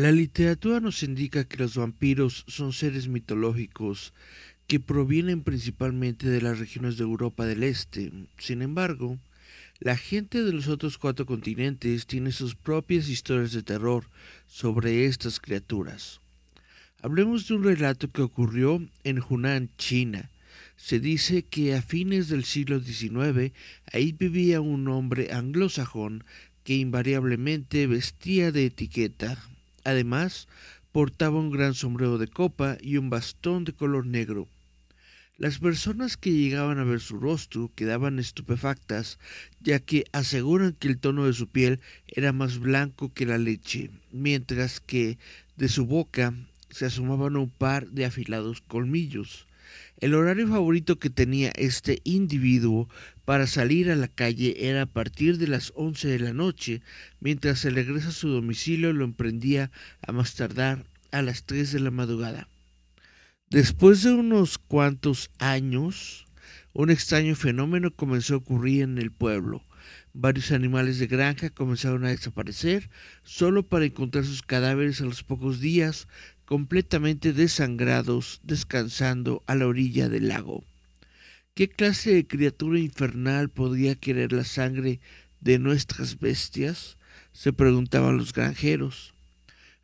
La literatura nos indica que los vampiros son seres mitológicos que provienen principalmente de las regiones de Europa del Este. Sin embargo, la gente de los otros cuatro continentes tiene sus propias historias de terror sobre estas criaturas. Hablemos de un relato que ocurrió en Hunan, China. Se dice que a fines del siglo XIX ahí vivía un hombre anglosajón que invariablemente vestía de etiqueta. Además, portaba un gran sombrero de copa y un bastón de color negro. Las personas que llegaban a ver su rostro quedaban estupefactas, ya que aseguran que el tono de su piel era más blanco que la leche, mientras que de su boca se asomaban un par de afilados colmillos. El horario favorito que tenía este individuo para salir a la calle era a partir de las once de la noche, mientras se regresa a su domicilio lo emprendía a más tardar a las tres de la madrugada. Después de unos cuantos años, un extraño fenómeno comenzó a ocurrir en el pueblo. Varios animales de granja comenzaron a desaparecer solo para encontrar sus cadáveres a los pocos días completamente desangrados, descansando a la orilla del lago. ¿Qué clase de criatura infernal podría querer la sangre de nuestras bestias? se preguntaban los granjeros.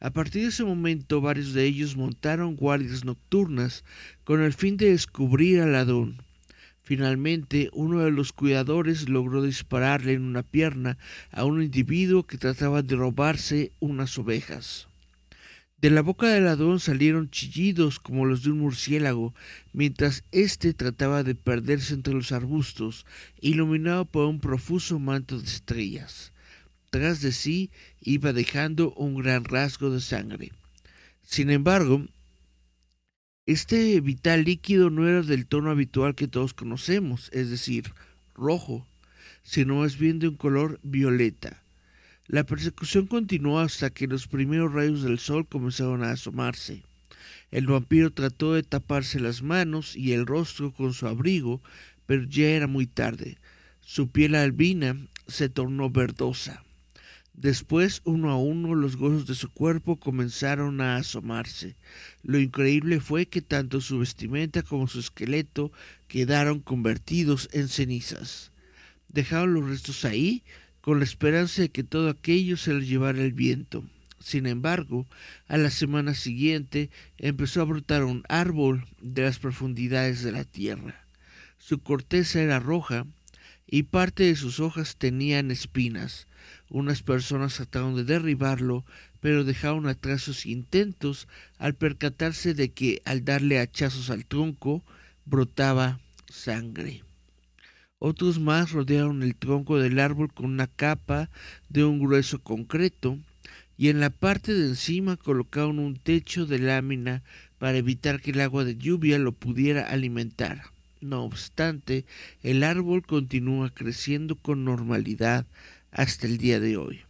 A partir de ese momento varios de ellos montaron guardias nocturnas con el fin de descubrir al ladrón. Finalmente, uno de los cuidadores logró dispararle en una pierna a un individuo que trataba de robarse unas ovejas. De la boca del ladrón salieron chillidos como los de un murciélago, mientras éste trataba de perderse entre los arbustos, iluminado por un profuso manto de estrellas. Tras de sí iba dejando un gran rasgo de sangre. Sin embargo, este vital líquido no era del tono habitual que todos conocemos, es decir, rojo, sino más bien de un color violeta. La persecución continuó hasta que los primeros rayos del sol comenzaron a asomarse. El vampiro trató de taparse las manos y el rostro con su abrigo, pero ya era muy tarde. Su piel albina se tornó verdosa. Después, uno a uno, los huesos de su cuerpo comenzaron a asomarse. Lo increíble fue que tanto su vestimenta como su esqueleto quedaron convertidos en cenizas. Dejaron los restos ahí, con la esperanza de que todo aquello se lo llevara el viento. Sin embargo, a la semana siguiente empezó a brotar un árbol de las profundidades de la tierra. Su corteza era roja y parte de sus hojas tenían espinas. Unas personas trataron de derribarlo, pero dejaron atrás sus intentos al percatarse de que al darle hachazos al tronco brotaba sangre. Otros más rodearon el tronco del árbol con una capa de un grueso concreto y en la parte de encima colocaron un techo de lámina para evitar que el agua de lluvia lo pudiera alimentar. No obstante, el árbol continúa creciendo con normalidad hasta el día de hoy.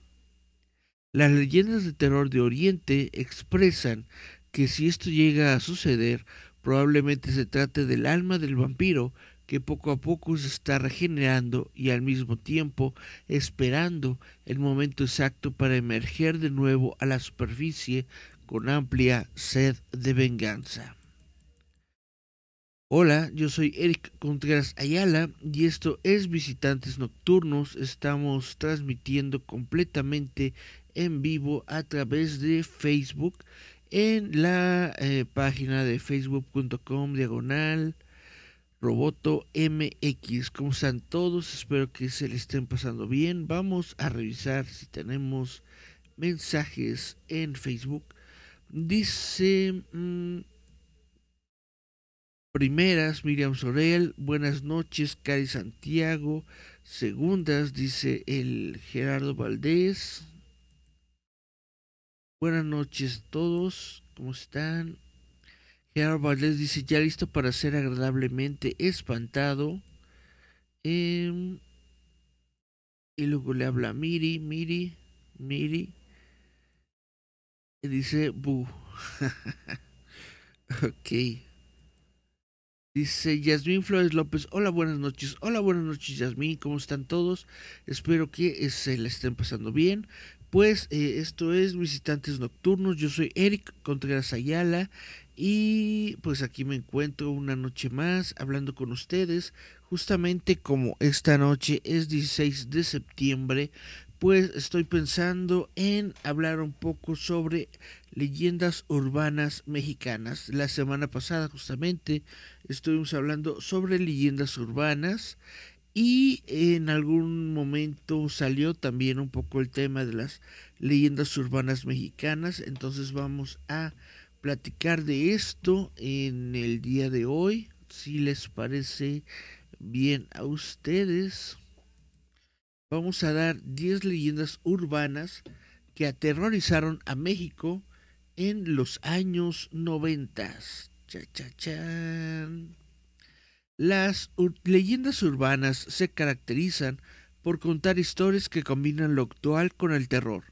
Las leyendas de terror de Oriente expresan que si esto llega a suceder, probablemente se trate del alma del vampiro que poco a poco se está regenerando y al mismo tiempo esperando el momento exacto para emerger de nuevo a la superficie con amplia sed de venganza. Hola, yo soy Eric Contreras Ayala y esto es Visitantes Nocturnos. Estamos transmitiendo completamente en vivo a través de Facebook en la eh, página de facebook.com diagonal Roboto MX. ¿Cómo están todos? Espero que se le estén pasando bien. Vamos a revisar si tenemos mensajes en Facebook. Dice mm, primeras Miriam Sorel, buenas noches Cari Santiago. Segundas dice el Gerardo Valdés. Buenas noches a todos, ¿cómo están? Gerard dice, ya listo para ser agradablemente espantado. Em, y luego le habla Miri, Miri, Miri. Y dice, bu. ok. Dice Yasmín Flores López, hola buenas noches, hola buenas noches Yasmín, ¿cómo están todos? Espero que se la estén pasando bien. Pues eh, esto es Visitantes Nocturnos, yo soy Eric Contreras Ayala y pues aquí me encuentro una noche más hablando con ustedes, justamente como esta noche es 16 de septiembre, pues estoy pensando en hablar un poco sobre leyendas urbanas mexicanas. La semana pasada justamente estuvimos hablando sobre leyendas urbanas y en algún momento salió también un poco el tema de las leyendas urbanas mexicanas. Entonces vamos a platicar de esto en el día de hoy. Si les parece bien a ustedes. Vamos a dar 10 leyendas urbanas que aterrorizaron a México en los años 90. Cha, cha, chan. Las leyendas urbanas se caracterizan por contar historias que combinan lo actual con el terror.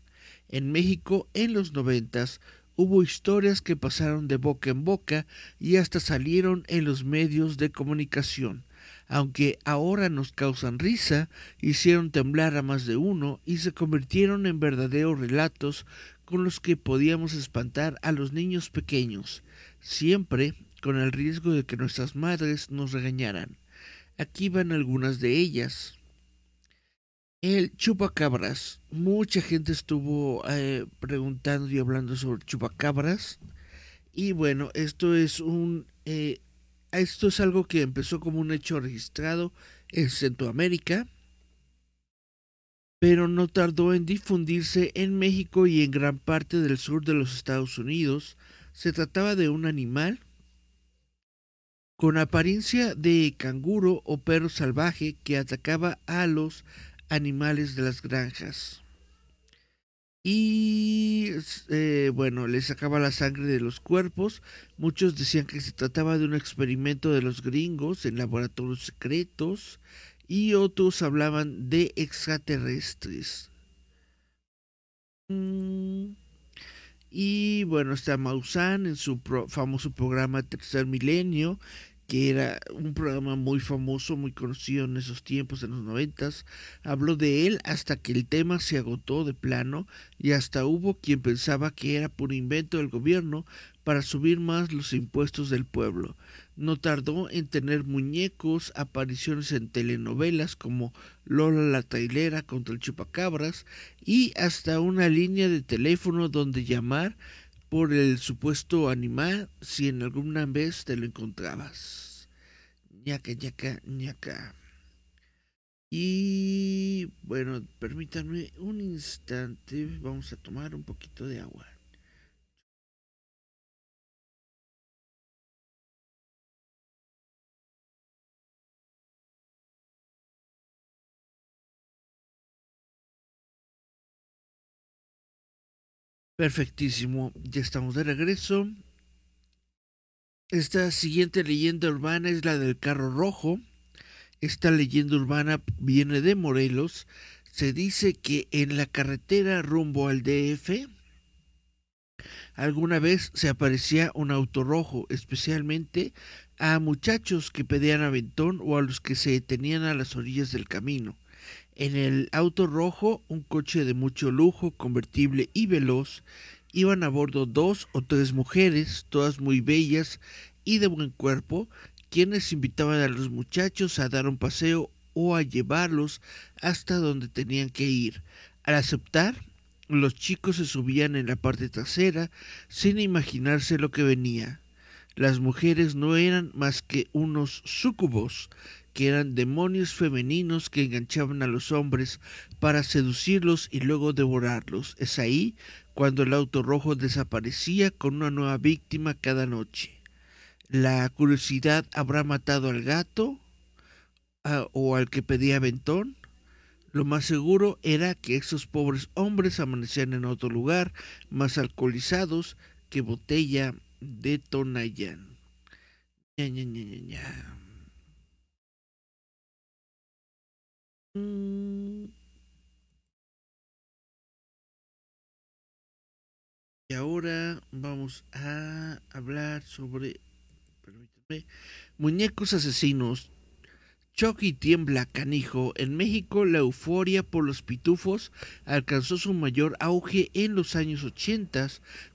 En México, en los noventas, hubo historias que pasaron de boca en boca y hasta salieron en los medios de comunicación. Aunque ahora nos causan risa, hicieron temblar a más de uno y se convirtieron en verdaderos relatos con los que podíamos espantar a los niños pequeños, siempre con el riesgo de que nuestras madres nos regañaran. Aquí van algunas de ellas. El chupacabras. Mucha gente estuvo eh, preguntando y hablando sobre chupacabras. Y bueno, esto es un eh, esto es algo que empezó como un hecho registrado en Centroamérica, pero no tardó en difundirse en México y en gran parte del sur de los Estados Unidos. Se trataba de un animal con apariencia de canguro o perro salvaje que atacaba a los animales de las granjas. Y eh, bueno, le sacaba la sangre de los cuerpos. Muchos decían que se trataba de un experimento de los gringos en laboratorios secretos. Y otros hablaban de extraterrestres. Mm. Y bueno, está Maussan en su famoso programa Tercer Milenio, que era un programa muy famoso, muy conocido en esos tiempos, en los noventas. Habló de él hasta que el tema se agotó de plano y hasta hubo quien pensaba que era por invento del gobierno para subir más los impuestos del pueblo. No tardó en tener muñecos, apariciones en telenovelas como Lola la trailera contra el chupacabras y hasta una línea de teléfono donde llamar por el supuesto animal si en alguna vez te lo encontrabas. ñaca, ñaca, ñaca. Y bueno, permítanme un instante, vamos a tomar un poquito de agua. Perfectísimo, ya estamos de regreso. Esta siguiente leyenda urbana es la del carro rojo. Esta leyenda urbana viene de Morelos. Se dice que en la carretera rumbo al DF alguna vez se aparecía un auto rojo, especialmente a muchachos que pedían aventón o a los que se detenían a las orillas del camino. En el auto rojo, un coche de mucho lujo, convertible y veloz, iban a bordo dos o tres mujeres, todas muy bellas y de buen cuerpo, quienes invitaban a los muchachos a dar un paseo o a llevarlos hasta donde tenían que ir. Al aceptar, los chicos se subían en la parte trasera sin imaginarse lo que venía. Las mujeres no eran más que unos súcubos que eran demonios femeninos que enganchaban a los hombres para seducirlos y luego devorarlos. Es ahí cuando el auto rojo desaparecía con una nueva víctima cada noche. La curiosidad habrá matado al gato o al que pedía ventón. Lo más seguro era que esos pobres hombres amanecían en otro lugar, más alcoholizados que botella de Tonayán. Mm. Y ahora vamos a hablar sobre muñecos asesinos. Choque y tiembla, canijo. En México, la euforia por los pitufos alcanzó su mayor auge en los años 80,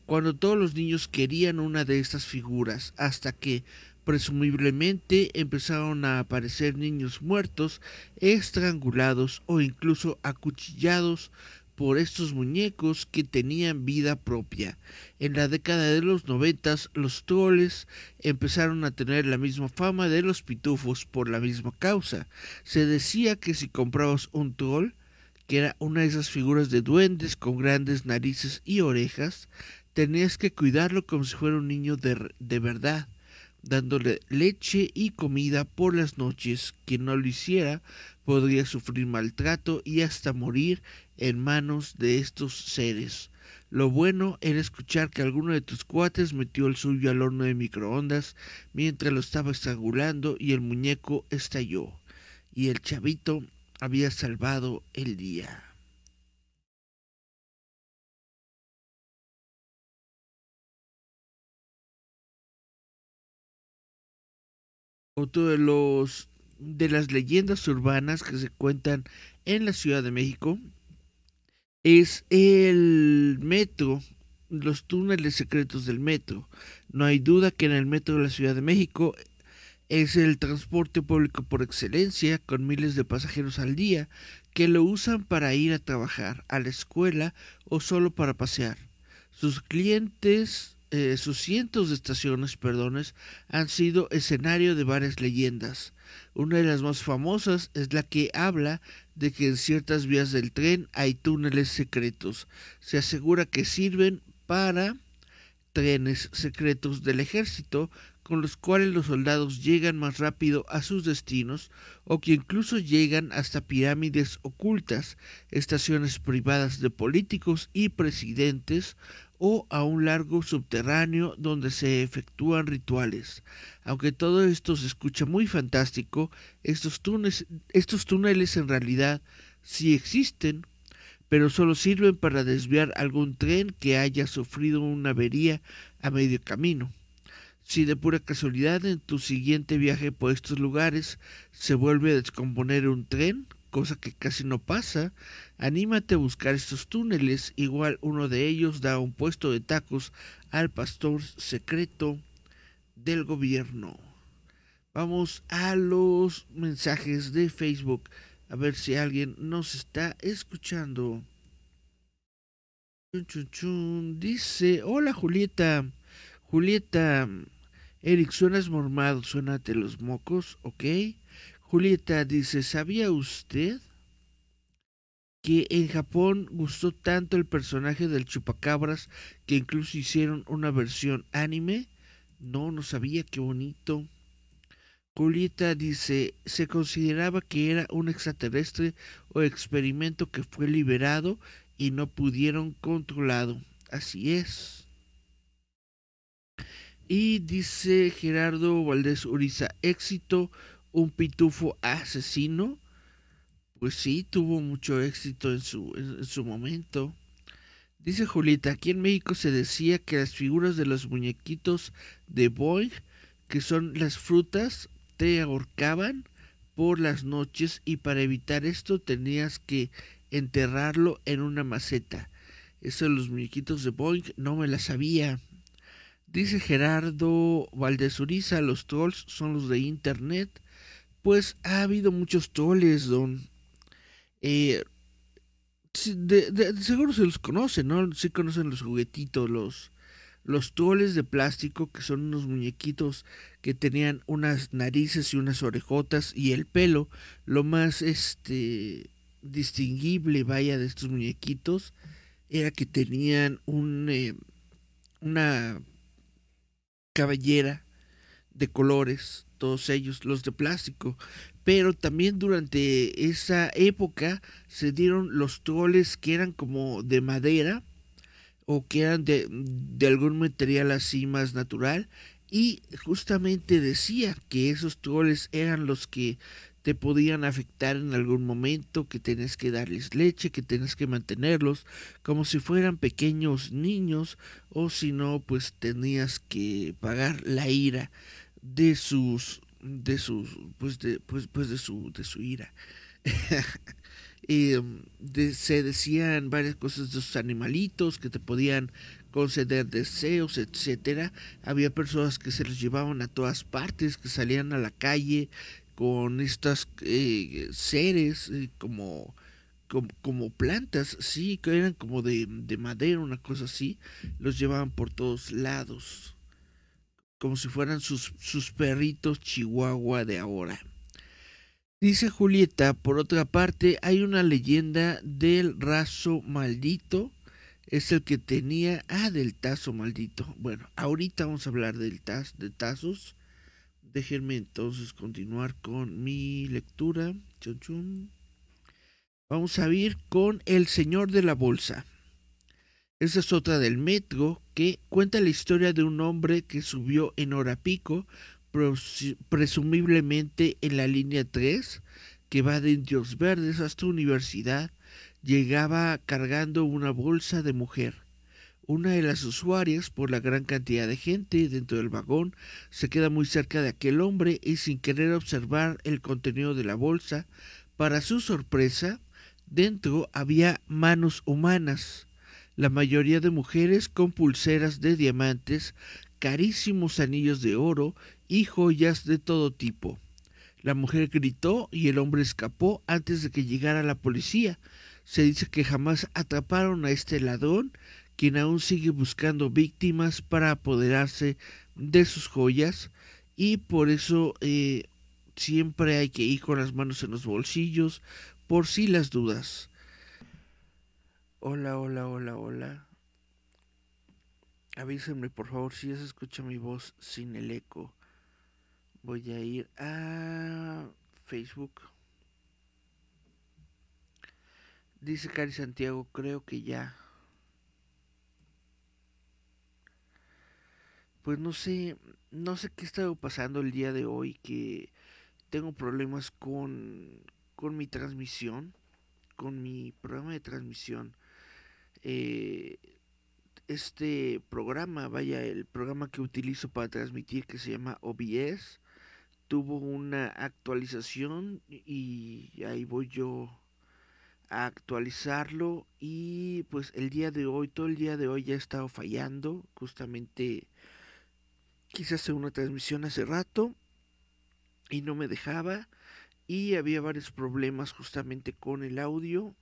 cuando todos los niños querían una de estas figuras, hasta que, presumiblemente, empezaron a aparecer niños muertos, estrangulados o incluso acuchillados por estos muñecos que tenían vida propia. En la década de los noventas, los troles empezaron a tener la misma fama de los pitufos por la misma causa. Se decía que si comprabas un troll, que era una de esas figuras de duendes con grandes narices y orejas, tenías que cuidarlo como si fuera un niño de, de verdad dándole leche y comida por las noches. Quien no lo hiciera podría sufrir maltrato y hasta morir en manos de estos seres. Lo bueno era escuchar que alguno de tus cuates metió el suyo al horno de microondas mientras lo estaba estrangulando y el muñeco estalló. Y el chavito había salvado el día. Otro de los de las leyendas urbanas que se cuentan en la Ciudad de México es el metro, los túneles secretos del metro. No hay duda que en el metro de la Ciudad de México es el transporte público por excelencia, con miles de pasajeros al día que lo usan para ir a trabajar, a la escuela o solo para pasear. Sus clientes eh, sus cientos de estaciones, perdones, han sido escenario de varias leyendas. Una de las más famosas es la que habla de que en ciertas vías del tren hay túneles secretos. Se asegura que sirven para trenes secretos del ejército con los cuales los soldados llegan más rápido a sus destinos o que incluso llegan hasta pirámides ocultas, estaciones privadas de políticos y presidentes o a un largo subterráneo donde se efectúan rituales. Aunque todo esto se escucha muy fantástico, estos túneles, estos túneles en realidad sí existen, pero solo sirven para desviar algún tren que haya sufrido una avería a medio camino. Si de pura casualidad en tu siguiente viaje por estos lugares se vuelve a descomponer un tren, cosa que casi no pasa, anímate a buscar estos túneles, igual uno de ellos da un puesto de tacos al pastor secreto del gobierno. Vamos a los mensajes de Facebook, a ver si alguien nos está escuchando. Dice, hola Julieta, Julieta, Eric, suenas mormado, suénate los mocos, ok. Julieta dice, ¿sabía usted que en Japón gustó tanto el personaje del chupacabras que incluso hicieron una versión anime? No, no sabía, qué bonito. Julieta dice, se consideraba que era un extraterrestre o experimento que fue liberado y no pudieron controlado. Así es. Y dice Gerardo Valdés Uriza, éxito un pitufo asesino, pues sí, tuvo mucho éxito en su, en, su momento. Dice Julieta, aquí en México se decía que las figuras de los muñequitos de Boeing, que son las frutas, te ahorcaban por las noches y para evitar esto tenías que enterrarlo en una maceta. Eso de los muñequitos de Boeing no me la sabía. Dice Gerardo Valdezuriza, los trolls son los de internet pues ha habido muchos toles, don. Eh, de, seguro se los conocen, ¿no? Sí conocen los juguetitos, los, los toles de plástico, que son unos muñequitos que tenían unas narices y unas orejotas y el pelo. Lo más este distinguible, vaya, de estos muñequitos era que tenían un, eh, una cabellera de colores todos ellos, los de plástico. Pero también durante esa época se dieron los troles que eran como de madera o que eran de, de algún material así más natural. Y justamente decía que esos troles eran los que te podían afectar en algún momento, que tenés que darles leche, que tenés que mantenerlos como si fueran pequeños niños, o si no, pues tenías que pagar la ira de sus de su pues de pues, pues de su de su ira. Em, se decían varias cosas de sus animalitos que te podían conceder deseos etcétera. Había personas que se los llevaban a todas partes que salían a la calle con estas eh, seres eh, como como, plantas, sí, que eran como de, de, madera, una cosa así, los llevaban por todos lados, como si fueran sus, sus perritos chihuahua de ahora. Dice Julieta, por otra parte, hay una leyenda del raso maldito, es el que tenía, ah, del tazo maldito. Bueno, ahorita vamos a hablar del taz, de tazos. Déjenme entonces continuar con mi lectura. Chun, chun. Vamos a ir con El Señor de la Bolsa. Esa es otra del metro que cuenta la historia de un hombre que subió en hora pico, presumiblemente en la línea 3, que va de Indios Verdes hasta Universidad, llegaba cargando una bolsa de mujer. Una de las usuarias, por la gran cantidad de gente dentro del vagón, se queda muy cerca de aquel hombre y sin querer observar el contenido de la bolsa, para su sorpresa, Dentro había manos humanas, la mayoría de mujeres con pulseras de diamantes, carísimos anillos de oro y joyas de todo tipo. La mujer gritó y el hombre escapó antes de que llegara la policía. Se dice que jamás atraparon a este ladrón, quien aún sigue buscando víctimas para apoderarse de sus joyas y por eso eh, siempre hay que ir con las manos en los bolsillos por si las dudas. Hola, hola, hola, hola. Avísenme por favor si ya se escucha mi voz sin el eco. Voy a ir a Facebook. Dice Cari Santiago, creo que ya. Pues no sé, no sé qué está pasando el día de hoy, que tengo problemas con, con mi transmisión, con mi programa de transmisión. Eh, este programa, vaya, el programa que utilizo para transmitir que se llama OBS, tuvo una actualización y ahí voy yo a actualizarlo y pues el día de hoy, todo el día de hoy ya ha estado fallando, justamente quise hacer una transmisión hace rato y no me dejaba y había varios problemas justamente con el audio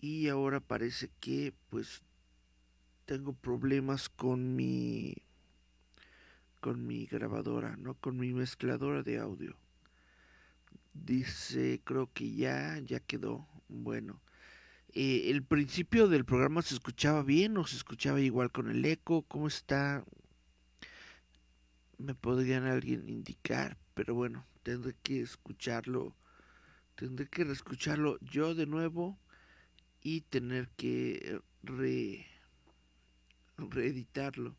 y ahora parece que pues tengo problemas con mi con mi grabadora, no con mi mezcladora de audio. Dice, creo que ya, ya quedó. Bueno, eh, el principio del programa se escuchaba bien o se escuchaba igual con el eco. ¿Cómo está? Me podrían alguien indicar, pero bueno, tendré que escucharlo, tendré que reescucharlo yo de nuevo y tener que re, reeditarlo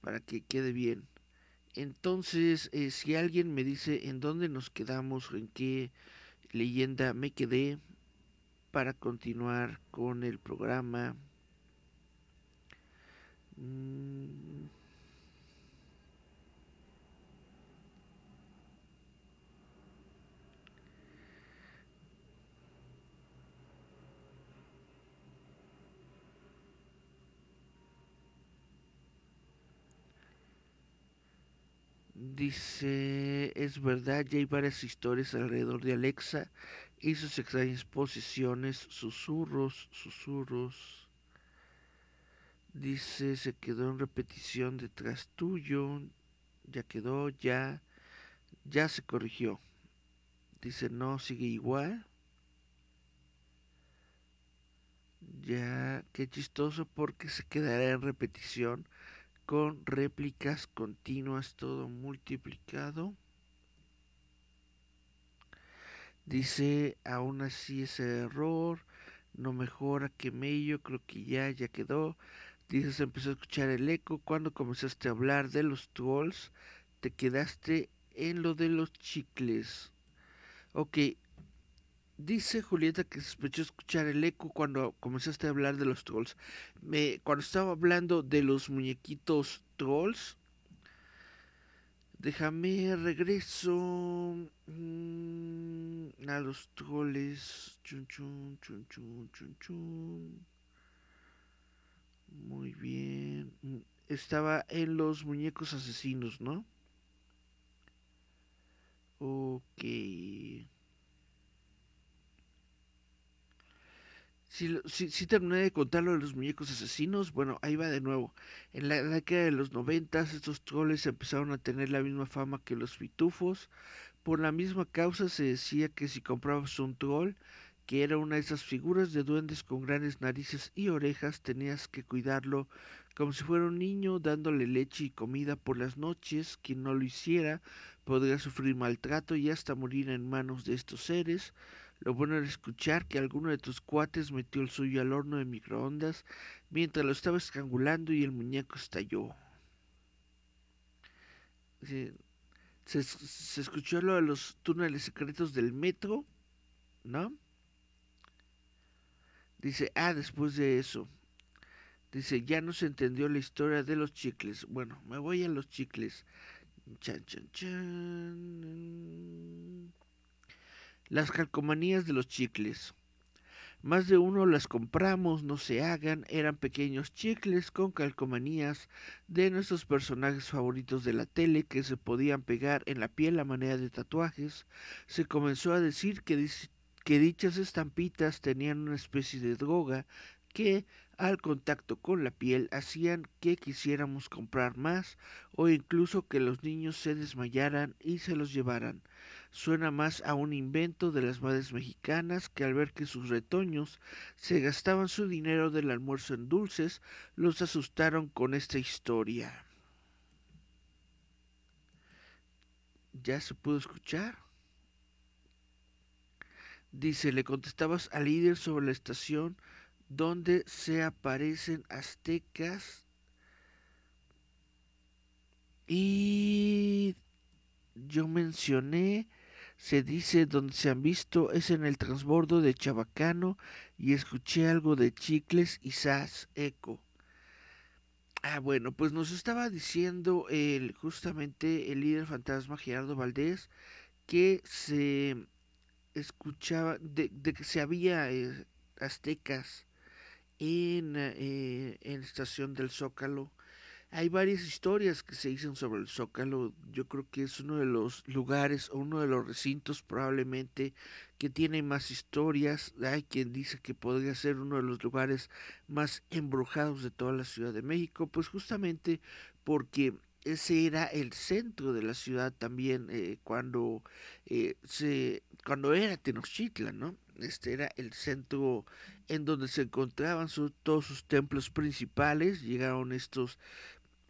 para que quede bien. Entonces, eh, si alguien me dice en dónde nos quedamos, en qué leyenda me quedé para continuar con el programa. Mm, Dice, es verdad, ya hay varias historias alrededor de Alexa y sus extrañas posiciones, susurros, susurros. Dice, se quedó en repetición detrás tuyo, ya quedó, ya, ya se corrigió. Dice, no, sigue igual. Ya, qué chistoso porque se quedará en repetición con réplicas continuas, todo multiplicado. Dice, aún así ese error no mejora que mello, creo que ya, ya quedó. Dice, empezó a escuchar el eco. Cuando comenzaste a hablar de los trolls, te quedaste en lo de los chicles. Ok, Dice Julieta que sospechó escuchar el eco cuando comenzaste a hablar de los trolls. Me, cuando estaba hablando de los muñequitos trolls, Déjame regreso mm, a los troles. Chun, chun, chun, chun, chun, chun. Muy bien. Mm, estaba en los muñecos asesinos, ¿no? Ok. Si, terminé de contar lo de los muñecos asesinos, bueno, ahí va de nuevo. En la década de los noventas, estos troles empezaron a tener la misma fama que los pitufos. Por la misma causa se decía que si comprabas un troll, que era una de esas figuras de duendes con grandes narices y orejas, tenías que cuidarlo como si fuera un niño, dándole leche y comida por las noches. Quien no lo hiciera podría sufrir maltrato y hasta morir en manos de estos seres. Lo bueno era escuchar que alguno de tus cuates metió el suyo al horno de microondas mientras lo estaba estrangulando y el muñeco estalló. Se, se, escuchó lo de los túneles secretos del metro, ¿no? Dice, ah, después de eso. Dice, ya no se entendió la historia de los chicles. Bueno, me voy a los chicles. Chan, chan, chan. Las calcomanías de los chicles. Más de uno las compramos, no se hagan, eran pequeños chicles con calcomanías de nuestros personajes favoritos de la tele que se podían pegar en la piel a manera de tatuajes. Se comenzó a decir que, dichas estampitas tenían una especie de droga que al contacto con la piel hacían que quisiéramos comprar más o incluso que los niños se desmayaran y se los llevaran. Suena más a un invento de las madres mexicanas que al ver que sus retoños se gastaban su dinero del almuerzo en dulces, los asustaron con esta historia. ¿Ya se pudo escuchar? Dice, le contestabas al líder sobre la estación donde se aparecen aztecas y yo mencioné se dice donde se han visto es en el transbordo de Chabacano y escuché algo de chicles y sas eco. Ah, bueno, pues nos estaba diciendo el, justamente el líder fantasma Gerardo Valdés que se escuchaba de, que se había eh, aztecas en, eh, en estación del Zócalo. Hay varias historias que se dicen sobre el Zócalo. Yo creo que es uno de los lugares o uno de los recintos probablemente que tiene más historias. Hay quien dice que podría ser uno de los lugares más embrujados de toda la Ciudad de México, pues justamente porque ese era el centro de la ciudad también eh, cuando eh, se cuando era Tenochtitlan, ¿no? este era el centro en donde se encontraban todos sus templos principales, llegaron estos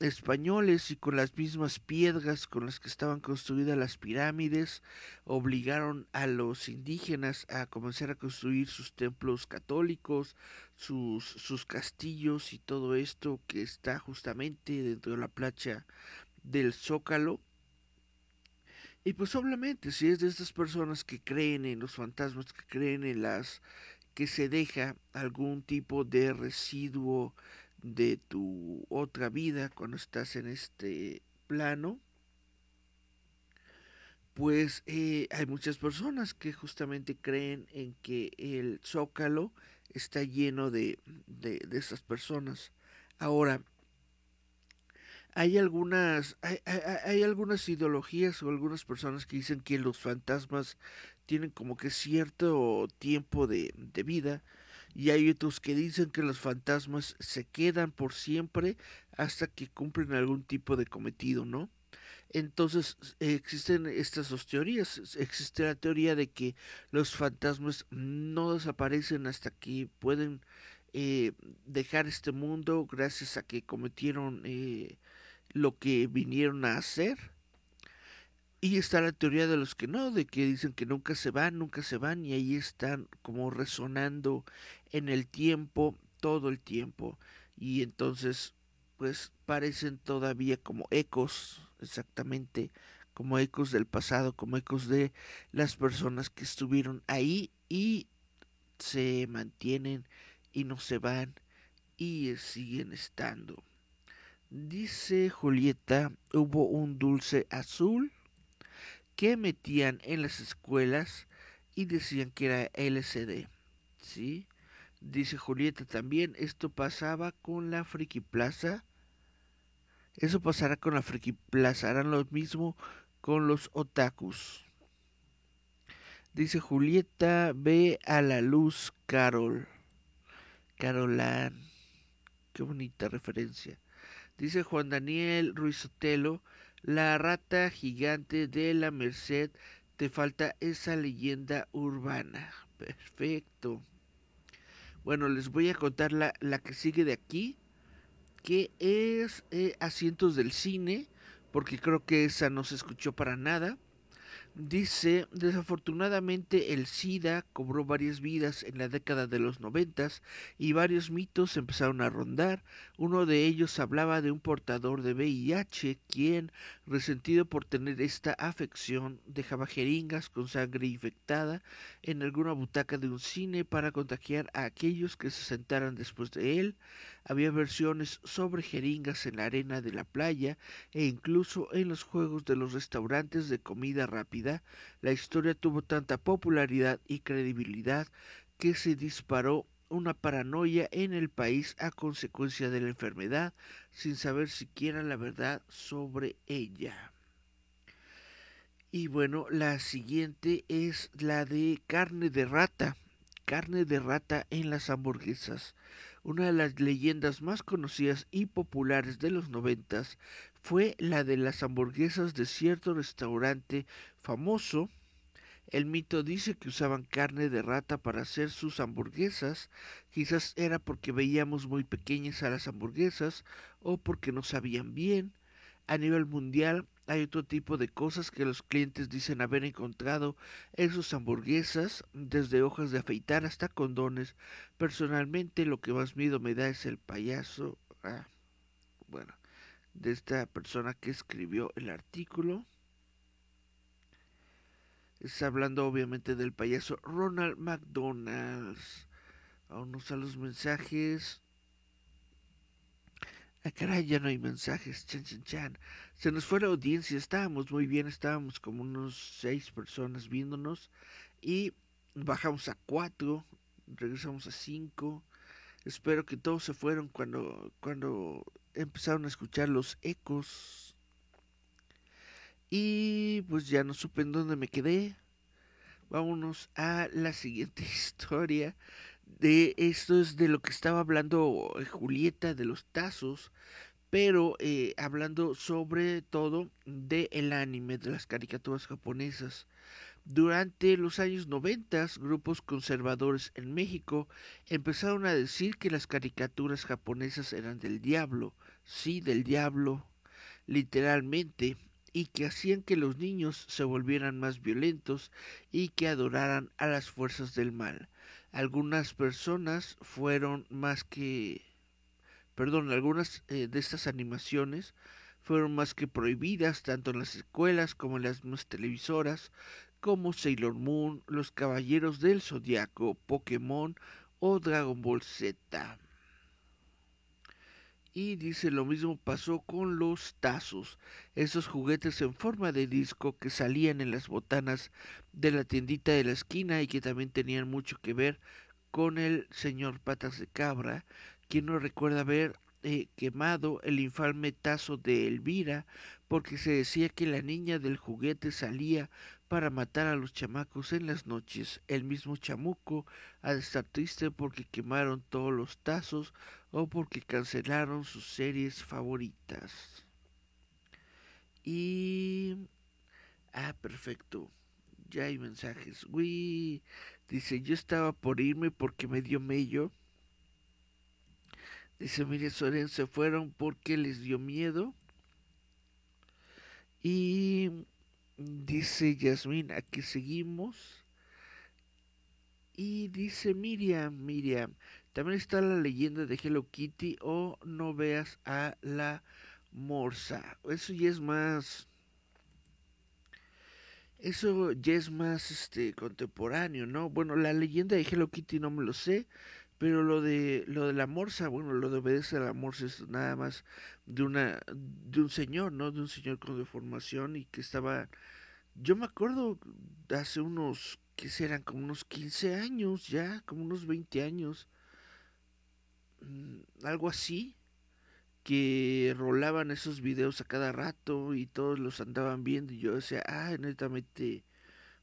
españoles y con las mismas piedras con las que estaban construidas las pirámides obligaron a los indígenas a comenzar a construir sus templos católicos, sus, sus castillos y todo esto que está justamente dentro de la playa del Zócalo. Y pues obviamente, si es de estas personas que creen en los fantasmas, que creen en las que se deja algún tipo de residuo de tu otra vida cuando estás en este plano, pues eh, hay muchas personas que justamente creen en que el zócalo está lleno de, de, de esas personas. Ahora, hay algunas hay, hay, algunas ideologías o algunas personas que dicen que los fantasmas tienen como que cierto tiempo de, de, vida y hay otros que dicen que los fantasmas se quedan por siempre hasta que cumplen algún tipo de cometido, ¿no? Entonces existen estas dos teorías. Existe la teoría de que los fantasmas no desaparecen hasta que pueden eh, dejar este mundo gracias a que cometieron eh, lo que vinieron a hacer. Y está la teoría de los que no, de que dicen que nunca se van, nunca se van y ahí están como resonando en el tiempo, todo el tiempo. Y entonces, pues parecen todavía como ecos, exactamente, como ecos del pasado, como ecos de las personas que estuvieron ahí y se mantienen y no se van y siguen estando. Dice Julieta, hubo un dulce azul que metían en las escuelas y decían que era LCD. ¿Sí? Dice Julieta también, esto pasaba con la Friki Plaza. Eso pasará con la Friki Plaza. Harán lo mismo con los otakus. Dice Julieta, ve a la luz, Carol. Carolán. Qué bonita referencia. Dice Juan Daniel Ruiz Otelo, la rata gigante de la Merced, te falta esa leyenda urbana. Perfecto. Bueno, les voy a contar la, la que sigue de aquí, que es eh, Asientos del Cine, porque creo que esa no se escuchó para nada. Dice, desafortunadamente el SIDA cobró varias vidas en la década de los noventas y varios mitos empezaron a rondar. Uno de ellos hablaba de un portador de VIH quien, resentido por tener esta afección, dejaba jeringas con sangre infectada en alguna butaca de un cine para contagiar a aquellos que se sentaran después de él. Había versiones sobre jeringas en la arena de la playa e incluso en los juegos de los restaurantes de comida rápida la historia tuvo tanta popularidad y credibilidad que se disparó una paranoia en el país a consecuencia de la enfermedad sin saber siquiera la verdad sobre ella. Y bueno, la siguiente es la de carne de rata. Carne de rata en las hamburguesas. Una de las leyendas más conocidas y populares de los noventas fue la de las hamburguesas de cierto restaurante famoso. El mito dice que usaban carne de rata para hacer sus hamburguesas, quizás era porque veíamos muy pequeñas a las hamburguesas o porque no sabían bien. A nivel mundial hay otro tipo de cosas que los clientes dicen haber encontrado en sus hamburguesas, desde hojas de afeitar hasta condones. Personalmente lo que más miedo me da es el payaso. Ah, bueno, de esta persona que escribió el artículo. Está hablando obviamente del payaso Ronald McDonald's. Vamos a los mensajes. Ah, caray, ya no hay mensajes. Chan, chan, chan. Se nos fue la audiencia. Estábamos muy bien. Estábamos como unos seis personas viéndonos. Y bajamos a cuatro. Regresamos a cinco. Espero que todos se fueron cuando, cuando empezaron a escuchar los ecos. Y pues ya no supe en dónde me quedé. Vámonos a la siguiente historia. De esto es de lo que estaba hablando eh, Julieta de los tazos. Pero eh, hablando sobre todo de el anime, de las caricaturas japonesas. Durante los años 90, grupos conservadores en México empezaron a decir que las caricaturas japonesas eran del diablo, sí, del diablo, literalmente, y que hacían que los niños se volvieran más violentos y que adoraran a las fuerzas del mal. Algunas personas fueron más que... Perdón, algunas eh, de estas animaciones fueron más que prohibidas tanto en las escuelas como en las televisoras, como Sailor Moon, Los Caballeros del Zodiaco, Pokémon o Dragon Ball Z. Y dice lo mismo pasó con los tazos, esos juguetes en forma de disco que salían en las botanas de la tiendita de la esquina y que también tenían mucho que ver con el señor Patas de Cabra, quien no recuerda haber eh, quemado el infame tazo de Elvira porque se decía que la niña del juguete salía para matar a los chamacos en las noches. El mismo chamuco ha de estar triste porque quemaron todos los tazos o porque cancelaron sus series favoritas. Y... Ah, perfecto. Ya hay mensajes. Uy, dice, yo estaba por irme porque me dio mello. Dice, mire, Soren, se fueron porque les dio miedo. Y Dice Yasmin, aquí seguimos. Y dice Miriam, Miriam, también está la leyenda de Hello Kitty o no veas a la morsa. Eso ya es más... Eso ya es más este contemporáneo, ¿no? Bueno, la leyenda de Hello Kitty no me lo sé, Pero lo de lo de la morsa, bueno, lo de obedecer a la morsa es nada más de una de un señor, ¿no? De un señor con deformación y que estaba yo me acuerdo hace unos que serán como unos 15 años ya, como unos 20 años. Mm, algo así que rolaban esos videos a cada rato y todos los andaban viendo y yo decía, ah, netamente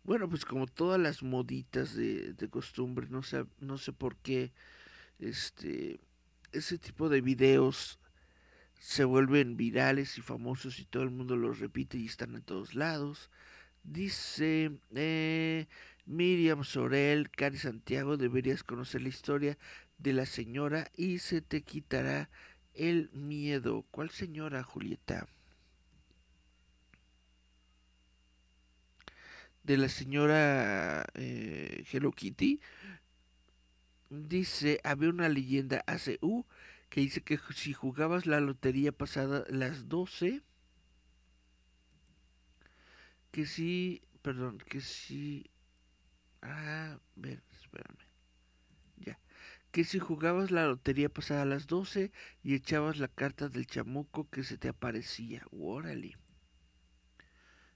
bueno, pues como todas las moditas de, costumbre, no sé, no sé por qué este ese tipo de videos se vuelven virales y famosos y todo el mundo los repite y están en todos lados. Dice eh, Miriam Sorel, Cari Santiago, deberías conocer la historia de la señora y se te quitará el miedo. ¿Cuál señora, Julieta? De la señora eh, Hello Kitty, dice, había una leyenda ACU que dice que si jugabas la lotería pasada las 12, que si, perdón, que si, ah, ver, espérame, ya, que si jugabas la lotería pasada a las 12 y echabas la carta del chamuco que se te aparecía, órale.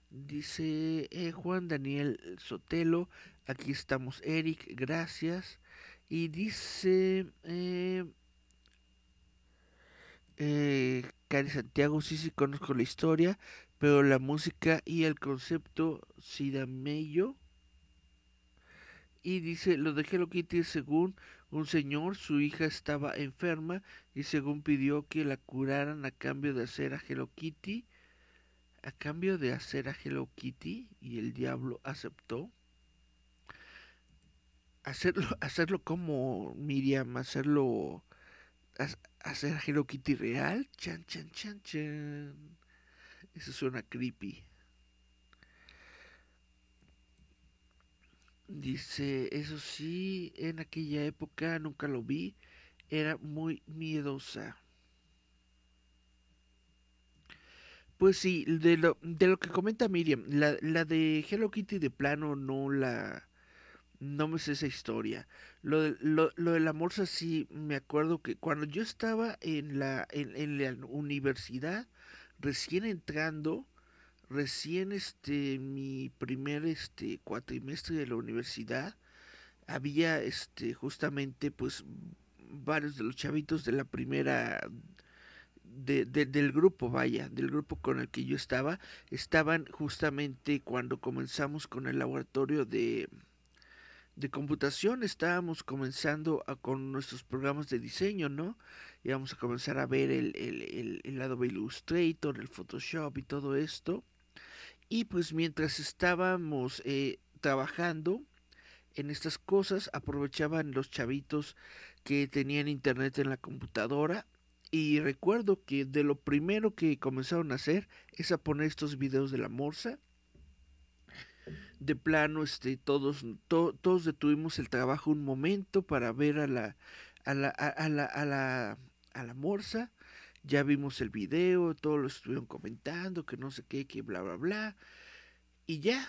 Dice eh, Juan Daniel Sotelo, aquí estamos Eric, gracias. Y dice eh, eh, Cari Santiago, sí, sí conozco la historia, pero la música y el concepto Sidamello. Y dice, lo de Hello Kitty según un señor, su hija estaba enferma y según pidió que la curaran a cambio de hacer a Hello Kitty a cambio de hacer a Hello Kitty y el diablo aceptó hacerlo hacerlo como Miriam hacerlo hacer a Hello Kitty real chan chan chan chan. Eso suena creepy. Dice eso sí en aquella época nunca lo vi. Era muy miedosa Pues sí, de lo, de lo que comenta Miriam, la, la de Hello Kitty de plano no la... No me sé esa historia. Lo de, lo, lo de la sí me acuerdo que cuando yo estaba en la, en, en la universidad, recién entrando, recién este mi primer este cuatrimestre de la universidad, había este justamente pues varios de los chavitos de la primera de, del grupo, vaya, del grupo con el que yo estaba, estaban justamente cuando comenzamos con el laboratorio de, de computación, estábamos comenzando a, con nuestros programas de diseño, ¿no? Íbamos a comenzar a ver el, el, el, el Adobe Illustrator, el Photoshop y todo esto. Y pues mientras estábamos eh, trabajando en estas cosas, aprovechaban los chavitos que tenían internet en la computadora y recuerdo que de lo primero que comenzaron a hacer es a poner estos videos de la morsa. De plano, este, todos, todos detuvimos el trabajo un momento para ver a la, a la, a, la, a la, a la morsa. Ya vimos el video, todos lo estuvieron comentando, que no sé qué, que bla, bla, bla. Y ya,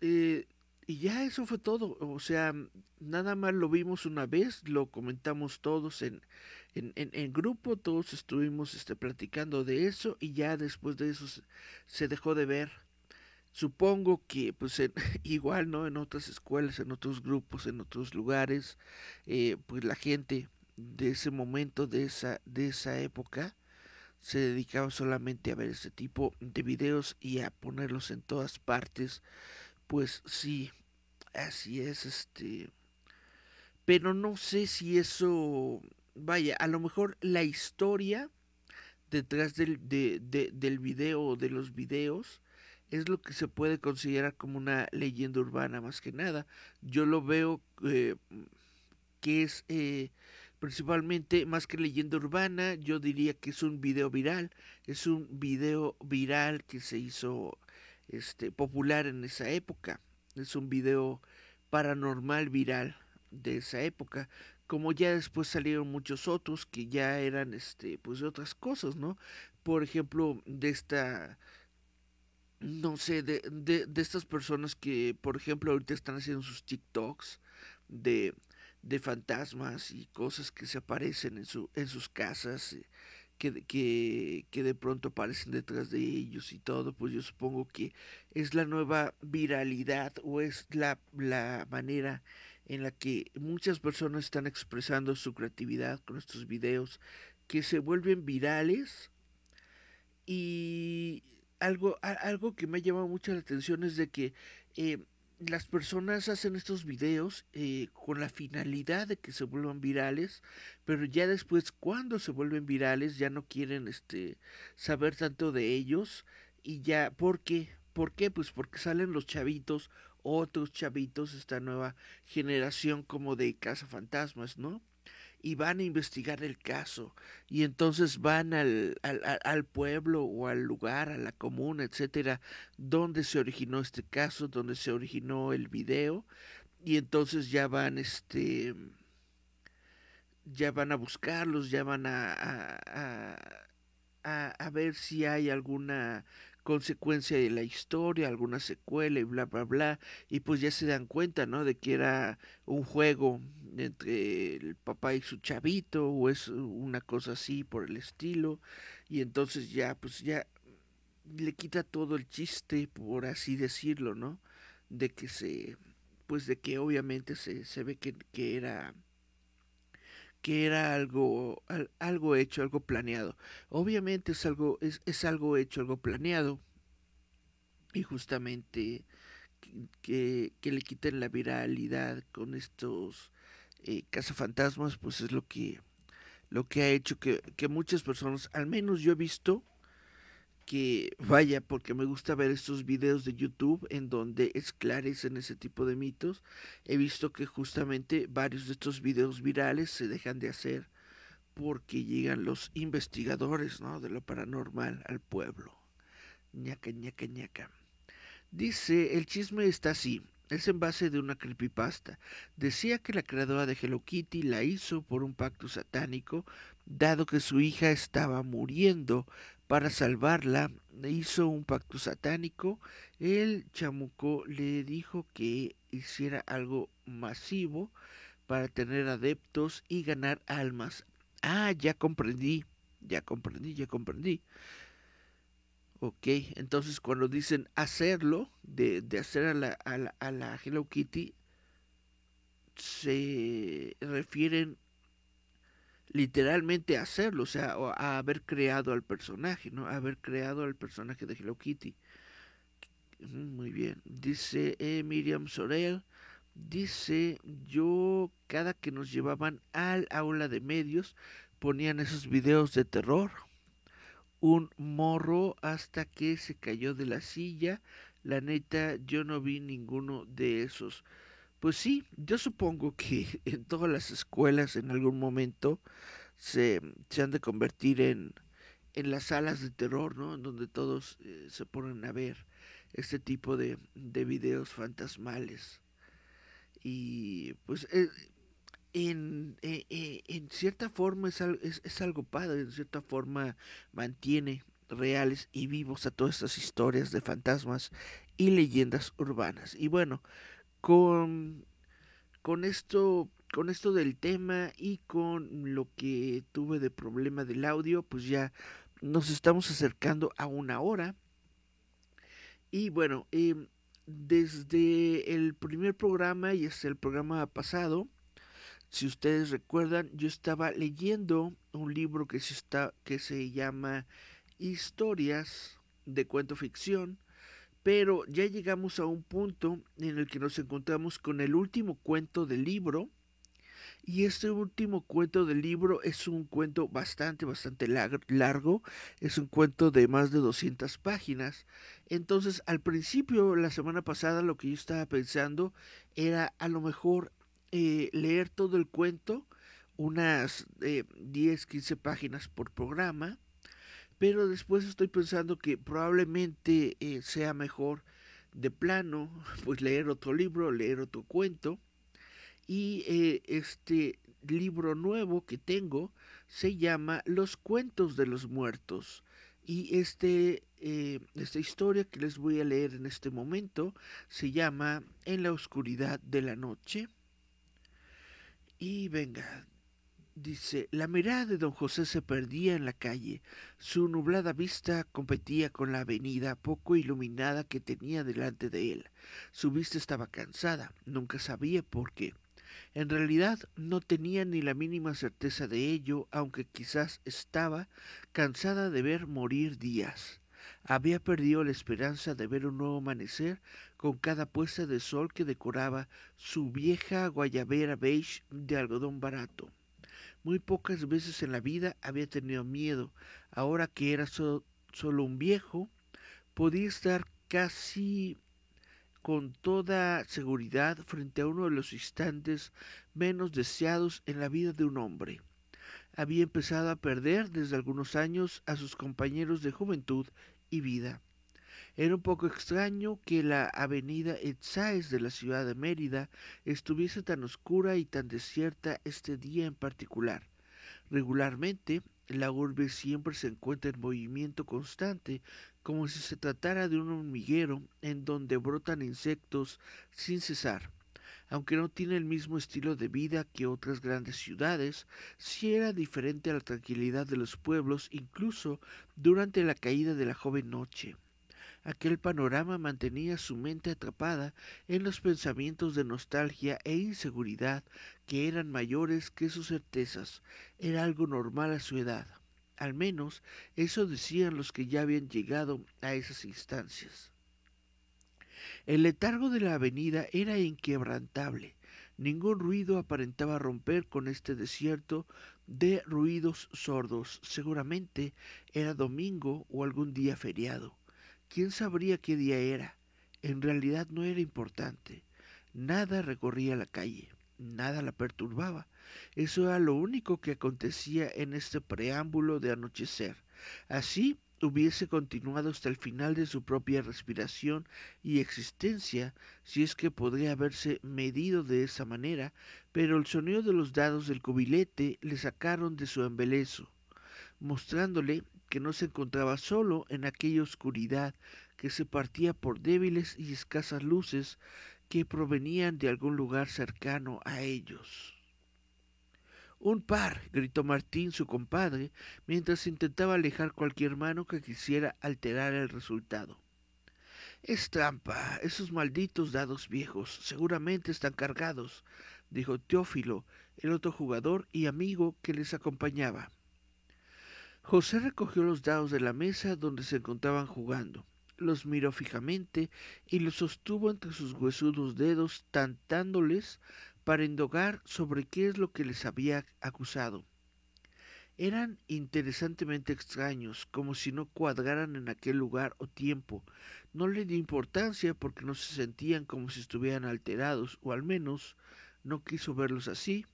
eh, y ya eso fue todo. O sea, nada más lo vimos una vez, lo comentamos todos en, en, en, grupo, todos estuvimos este, platicando de eso y ya después de eso se, dejó de ver. Supongo que pues igual, ¿no? En otras escuelas, en otros grupos, en otros lugares, eh, pues la gente de ese momento, de esa, de esa época, se dedicaba solamente a ver ese tipo de videos y a ponerlos en todas partes pues sí, así es, este. Pero no sé si eso. Vaya, a lo mejor la historia detrás del, de, del video o de los videos es lo que se puede considerar como una leyenda urbana más que nada. Yo lo veo eh, que es eh, principalmente más que leyenda urbana, yo diría que es un video viral, es un video viral que se hizo este, popular en esa época. Es un video paranormal viral de esa época. Como ya después salieron muchos otros que ya eran este, pues de otras cosas, ¿no? Por ejemplo, de esta no sé, de, de, de, estas personas que, por ejemplo, ahorita están haciendo sus TikToks de, de fantasmas y cosas que se aparecen en, su, en sus casas, eh, que, que, que, de pronto aparecen detrás de ellos y todo, pues yo supongo que es la nueva viralidad o es la, la manera en la que muchas personas están expresando su creatividad con estos videos que se vuelven virales y algo, algo que me ha llamado mucho la atención es de que eh, las personas hacen estos videos eh, con la finalidad de que se vuelvan virales, pero ya después cuando se vuelven virales ya no quieren este saber tanto de ellos y ya ¿por qué? ¿Por qué? Pues porque salen los chavitos, otros chavitos, esta nueva generación como de cazafantasmas, ¿no? y van a investigar el caso y entonces van al, al, al, pueblo o al lugar, a la comuna, etcétera, donde se originó este caso, donde se originó el video y entonces ya van este ya van a buscarlos, ya van a, a, a, a ver si hay alguna consecuencia de la historia, alguna secuela y bla, bla, bla, y pues ya se dan cuenta, ¿no? De que era un juego entre el papá y su chavito, o es una cosa así por el estilo, y entonces ya, pues ya le quita todo el chiste, por así decirlo, ¿no? De que se, pues de que obviamente se, se ve que, que era que era algo, algo hecho, algo planeado. Obviamente es algo, es, es algo hecho, algo planeado. Y justamente que, que, le quiten la viralidad con estos eh, cazafantasmas, pues es lo que, lo que ha hecho que, que muchas personas, al menos yo he visto, que vaya, porque me gusta ver estos videos de YouTube en donde esclarecen ese tipo de mitos. He visto que justamente varios de estos videos virales se dejan de hacer porque llegan los investigadores ¿no? de lo paranormal al pueblo. ñaca, ñaca, ñaca. Dice, el chisme está así. Es en base de una creepypasta. Decía que la creadora de Hello Kitty la hizo por un pacto satánico, dado que su hija estaba muriendo para salvarla, hizo un pacto satánico. El chamuco le dijo que hiciera algo masivo para tener adeptos y ganar almas. Ah, ya comprendí, ya comprendí, ya comprendí. Ok, entonces cuando dicen hacerlo, de, de hacer a la, a, la, a la Hello Kitty, se refieren literalmente hacerlo, o sea, a haber creado al personaje, ¿no? A haber creado al personaje de Hello Kitty. Muy bien. Dice eh, Miriam Sorel, dice, yo cada que nos llevaban al aula de medios ponían esos videos de terror. Un morro hasta que se cayó de la silla. La neta, yo no vi ninguno de esos. Pues sí, yo supongo que en todas las escuelas en algún momento se, se han de convertir en, en las salas de terror, ¿no? En donde todos eh, se ponen a ver este tipo de, de videos fantasmales. Y pues eh, en, eh, en cierta forma es, es, es algo padre, en cierta forma mantiene reales y vivos a todas estas historias de fantasmas y leyendas urbanas. Y bueno, con, con esto con esto del tema y con lo que tuve de problema del audio, pues ya nos estamos acercando a una hora. Y bueno, eh, desde el primer programa y hasta el programa pasado, si ustedes recuerdan, yo estaba leyendo un libro que se, está, que se llama Historias de cuento ficción pero ya llegamos a un punto en el que nos encontramos con el último cuento del libro. Y este último cuento del libro es un cuento bastante, bastante largo. Es un cuento de más de 200 páginas. Entonces, al principio, la semana pasada, lo que yo estaba pensando era a lo mejor eh, leer todo el cuento, unas eh, 10, 15 páginas por programa pero después estoy pensando que probablemente eh, sea mejor de plano, pues leer otro libro, leer otro cuento. Y eh, este libro nuevo que tengo se llama Los cuentos de los muertos. Y este, eh, esta historia que les voy a leer en este momento se llama En la oscuridad de la noche. Y venga, dice, la mirada de don José se perdía en la calle. Su nublada vista competía con la avenida poco iluminada que tenía delante de él. Su vista estaba cansada, nunca sabía por qué. En realidad no tenía ni la mínima certeza de ello, aunque quizás estaba cansada de ver morir días. Había perdido la esperanza de ver un nuevo amanecer con cada puesta de sol que decoraba su vieja guayabera beige de algodón barato. Muy pocas veces en la vida había tenido miedo. Ahora que era solo un viejo, podía estar casi con toda seguridad frente a uno de los instantes menos deseados en la vida de un hombre. Había empezado a perder desde algunos años a sus compañeros de juventud y vida. Era un poco extraño que la avenida Etzáez de la ciudad de Mérida estuviese tan oscura y tan desierta este día en particular. Regularmente, la urbe siempre se encuentra en movimiento constante, como si se tratara de un hormiguero en donde brotan insectos sin cesar. Aunque no tiene el mismo estilo de vida que otras grandes ciudades, sí era diferente a la tranquilidad de los pueblos incluso durante la caída de la joven noche. Aquel panorama mantenía su mente atrapada en los pensamientos de nostalgia e inseguridad que eran mayores que sus certezas. Era algo normal a su edad. Al menos eso decían los que ya habían llegado a esas instancias. El letargo de la avenida era inquebrantable. Ningún ruido aparentaba romper con este desierto de ruidos sordos. Seguramente era domingo o algún día feriado. ¿Quién sabría qué día era? En realidad no era importante. Nada recorría la calle, nada la perturbaba. Eso era lo único que acontecía en este preámbulo de anochecer. Así hubiese continuado hasta el final de su propia respiración y existencia, si es que podría haberse medido de esa manera, pero el sonido de los dados del cubilete le sacaron de su embelezo, mostrándole que no se encontraba solo en aquella oscuridad que se partía por débiles y escasas luces que provenían de algún lugar cercano a ellos. Un par, gritó Martín, su compadre, mientras intentaba alejar cualquier mano que quisiera alterar el resultado. Es trampa. Esos malditos dados viejos seguramente están cargados, dijo Teófilo, el otro jugador y amigo que les acompañaba. José recogió los dados de la mesa donde se encontraban jugando, los miró fijamente y los sostuvo entre sus huesudos dedos, tantándoles para indagar sobre qué es lo que les había acusado. Eran interesantemente extraños, como si no cuadraran en aquel lugar o tiempo. No le dio importancia porque no se sentían como si estuvieran alterados, o al menos no quiso verlos así,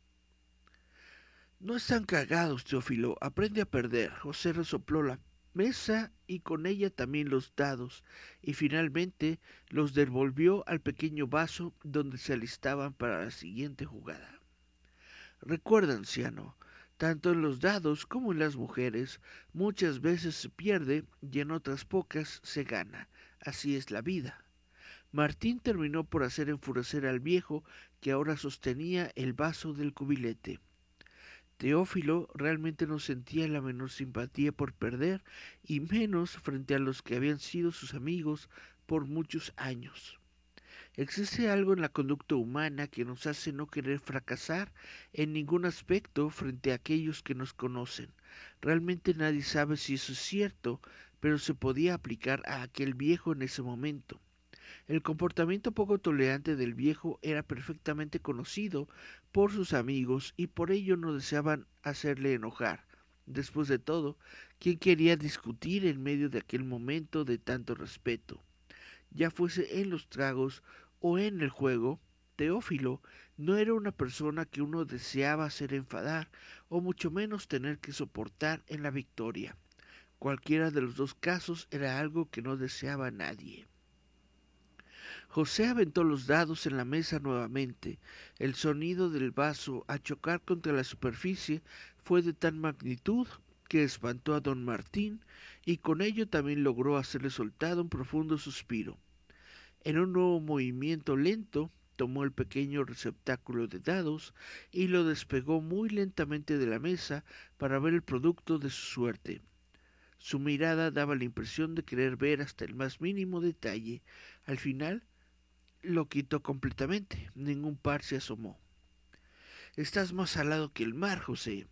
no están cagados, Teófilo. Aprende a perder. José resopló la mesa y con ella también los dados, y finalmente los devolvió al pequeño vaso donde se alistaban para la siguiente jugada. Recuerda, anciano, tanto en los dados como en las mujeres, muchas veces se pierde y en otras pocas se gana. Así es la vida. Martín terminó por hacer enfurecer al viejo que ahora sostenía el vaso del cubilete. Teófilo realmente no sentía la menor simpatía por perder, y menos frente a los que habían sido sus amigos por muchos años. Existe algo en la conducta humana que nos hace no querer fracasar en ningún aspecto frente a aquellos que nos conocen. Realmente nadie sabe si eso es cierto, pero se podía aplicar a aquel viejo en ese momento. El comportamiento poco tolerante del viejo era perfectamente conocido por sus amigos y por ello no deseaban hacerle enojar. Después de todo, ¿quién quería discutir en medio de aquel momento de tanto respeto? Ya fuese en los tragos o en el juego, Teófilo no era una persona que uno deseaba hacer enfadar o mucho menos tener que soportar en la victoria. Cualquiera de los dos casos era algo que no deseaba nadie. José aventó los dados en la mesa nuevamente. El sonido del vaso a chocar contra la superficie fue de tal magnitud que espantó a don Martín y con ello también logró hacerle soltar un profundo suspiro. En un nuevo movimiento lento, tomó el pequeño receptáculo de dados y lo despegó muy lentamente de la mesa para ver el producto de su suerte. Su mirada daba la impresión de querer ver hasta el más mínimo detalle. Al final lo quitó completamente. Ningún par se asomó. Estás más salado que el mar, José.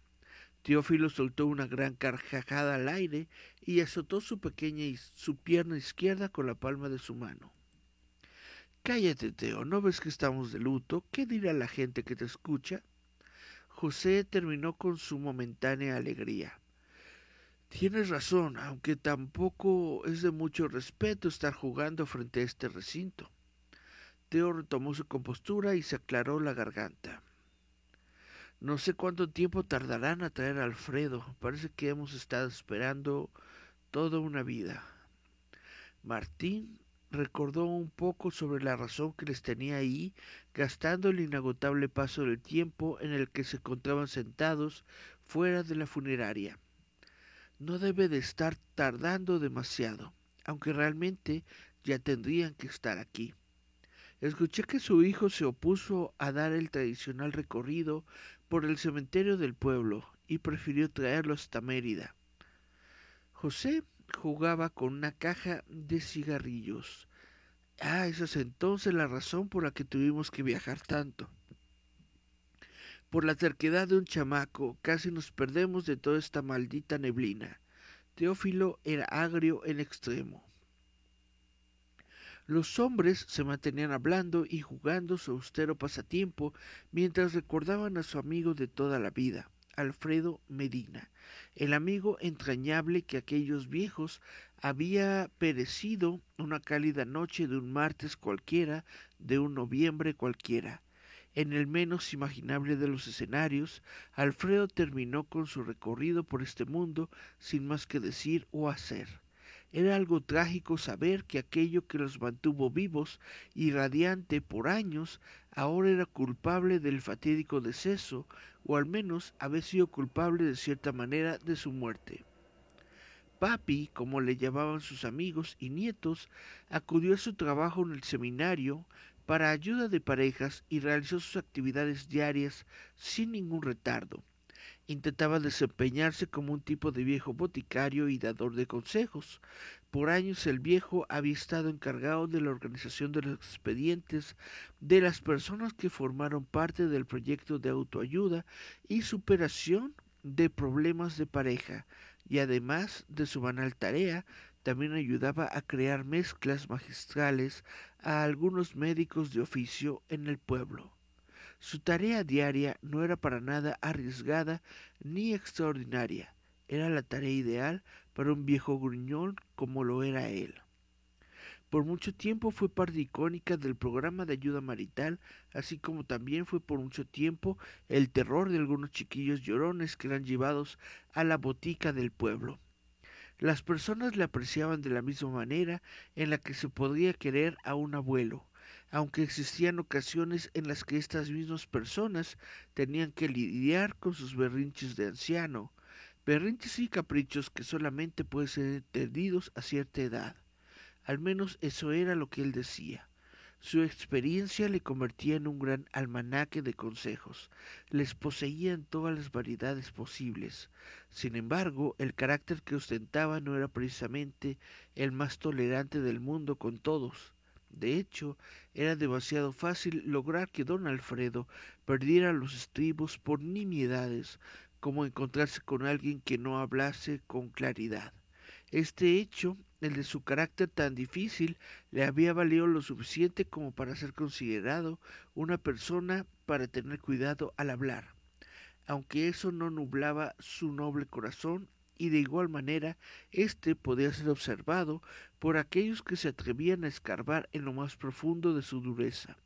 Teófilo soltó una gran carcajada al aire y azotó su pequeña su pierna izquierda con la palma de su mano. Cállate, Teo, ¿no ves que estamos de luto? ¿Qué dirá la gente que te escucha? José terminó con su momentánea alegría. Tienes razón, aunque tampoco es de mucho respeto estar jugando frente a este recinto. Teo retomó su compostura y se aclaró la garganta. No sé cuánto tiempo tardarán a traer a Alfredo. Parece que hemos estado esperando toda una vida. Martín recordó un poco sobre la razón que les tenía ahí, gastando el inagotable paso del tiempo en el que se encontraban sentados fuera de la funeraria. No debe de estar tardando demasiado, aunque realmente ya tendrían que estar aquí. Escuché que su hijo se opuso a dar el tradicional recorrido por el cementerio del pueblo y prefirió traerlo hasta Mérida. José jugaba con una caja de cigarrillos. Ah, esa es entonces la razón por la que tuvimos que viajar tanto. Por la terquedad de un chamaco, casi nos perdemos de toda esta maldita neblina. Teófilo era agrio en extremo. Los hombres se mantenían hablando y jugando su austero pasatiempo mientras recordaban a su amigo de toda la vida. Alfredo Medina, el amigo entrañable que aquellos viejos había perecido una cálida noche de un martes cualquiera, de un noviembre cualquiera. En el menos imaginable de los escenarios, Alfredo terminó con su recorrido por este mundo sin más que decir o hacer. Era algo trágico saber que aquello que los mantuvo vivos y radiante por años ahora era culpable del fatídico deceso, o al menos había sido culpable de cierta manera de su muerte. Papi, como le llamaban sus amigos y nietos, acudió a su trabajo en el seminario para ayuda de parejas y realizó sus actividades diarias sin ningún retardo intentaba desempeñarse como un tipo de viejo boticario y dador de consejos. Por años el viejo había estado encargado de la organización de los expedientes de las personas que formaron parte del proyecto de autoayuda y superación de problemas de pareja, y además de su banal tarea, también ayudaba a crear mezclas magistrales a algunos médicos de oficio en el pueblo. Su tarea diaria no era para nada arriesgada ni extraordinaria. Era la tarea ideal para un viejo gruñón como lo era él. Por mucho tiempo fue parte icónica del programa de ayuda marital, así como también fue por mucho tiempo el terror de algunos chiquillos llorones que eran llevados a la botica del pueblo. Las personas le apreciaban de la misma manera en la que se podría querer a un abuelo, aunque existían ocasiones en las que estas mismas personas tenían que lidiar con sus berrinches de anciano, berrinches y caprichos que solamente pueden ser entendidos a cierta edad. Al menos eso era lo que él decía. Su experiencia le convertía en un gran almanaque de consejos, les poseía en todas las variedades posibles. Sin embargo, el carácter que ostentaba no era precisamente el más tolerante del mundo con todos. De hecho, era demasiado fácil lograr que don Alfredo perdiera los estribos por nimiedades, como encontrarse con alguien que no hablase con claridad. Este hecho, el de su carácter tan difícil, le había valido lo suficiente como para ser considerado una persona para tener cuidado al hablar, aunque eso no nublaba su noble corazón y de igual manera éste podía ser observado por aquellos que se atrevían a escarbar en lo más profundo de su dureza.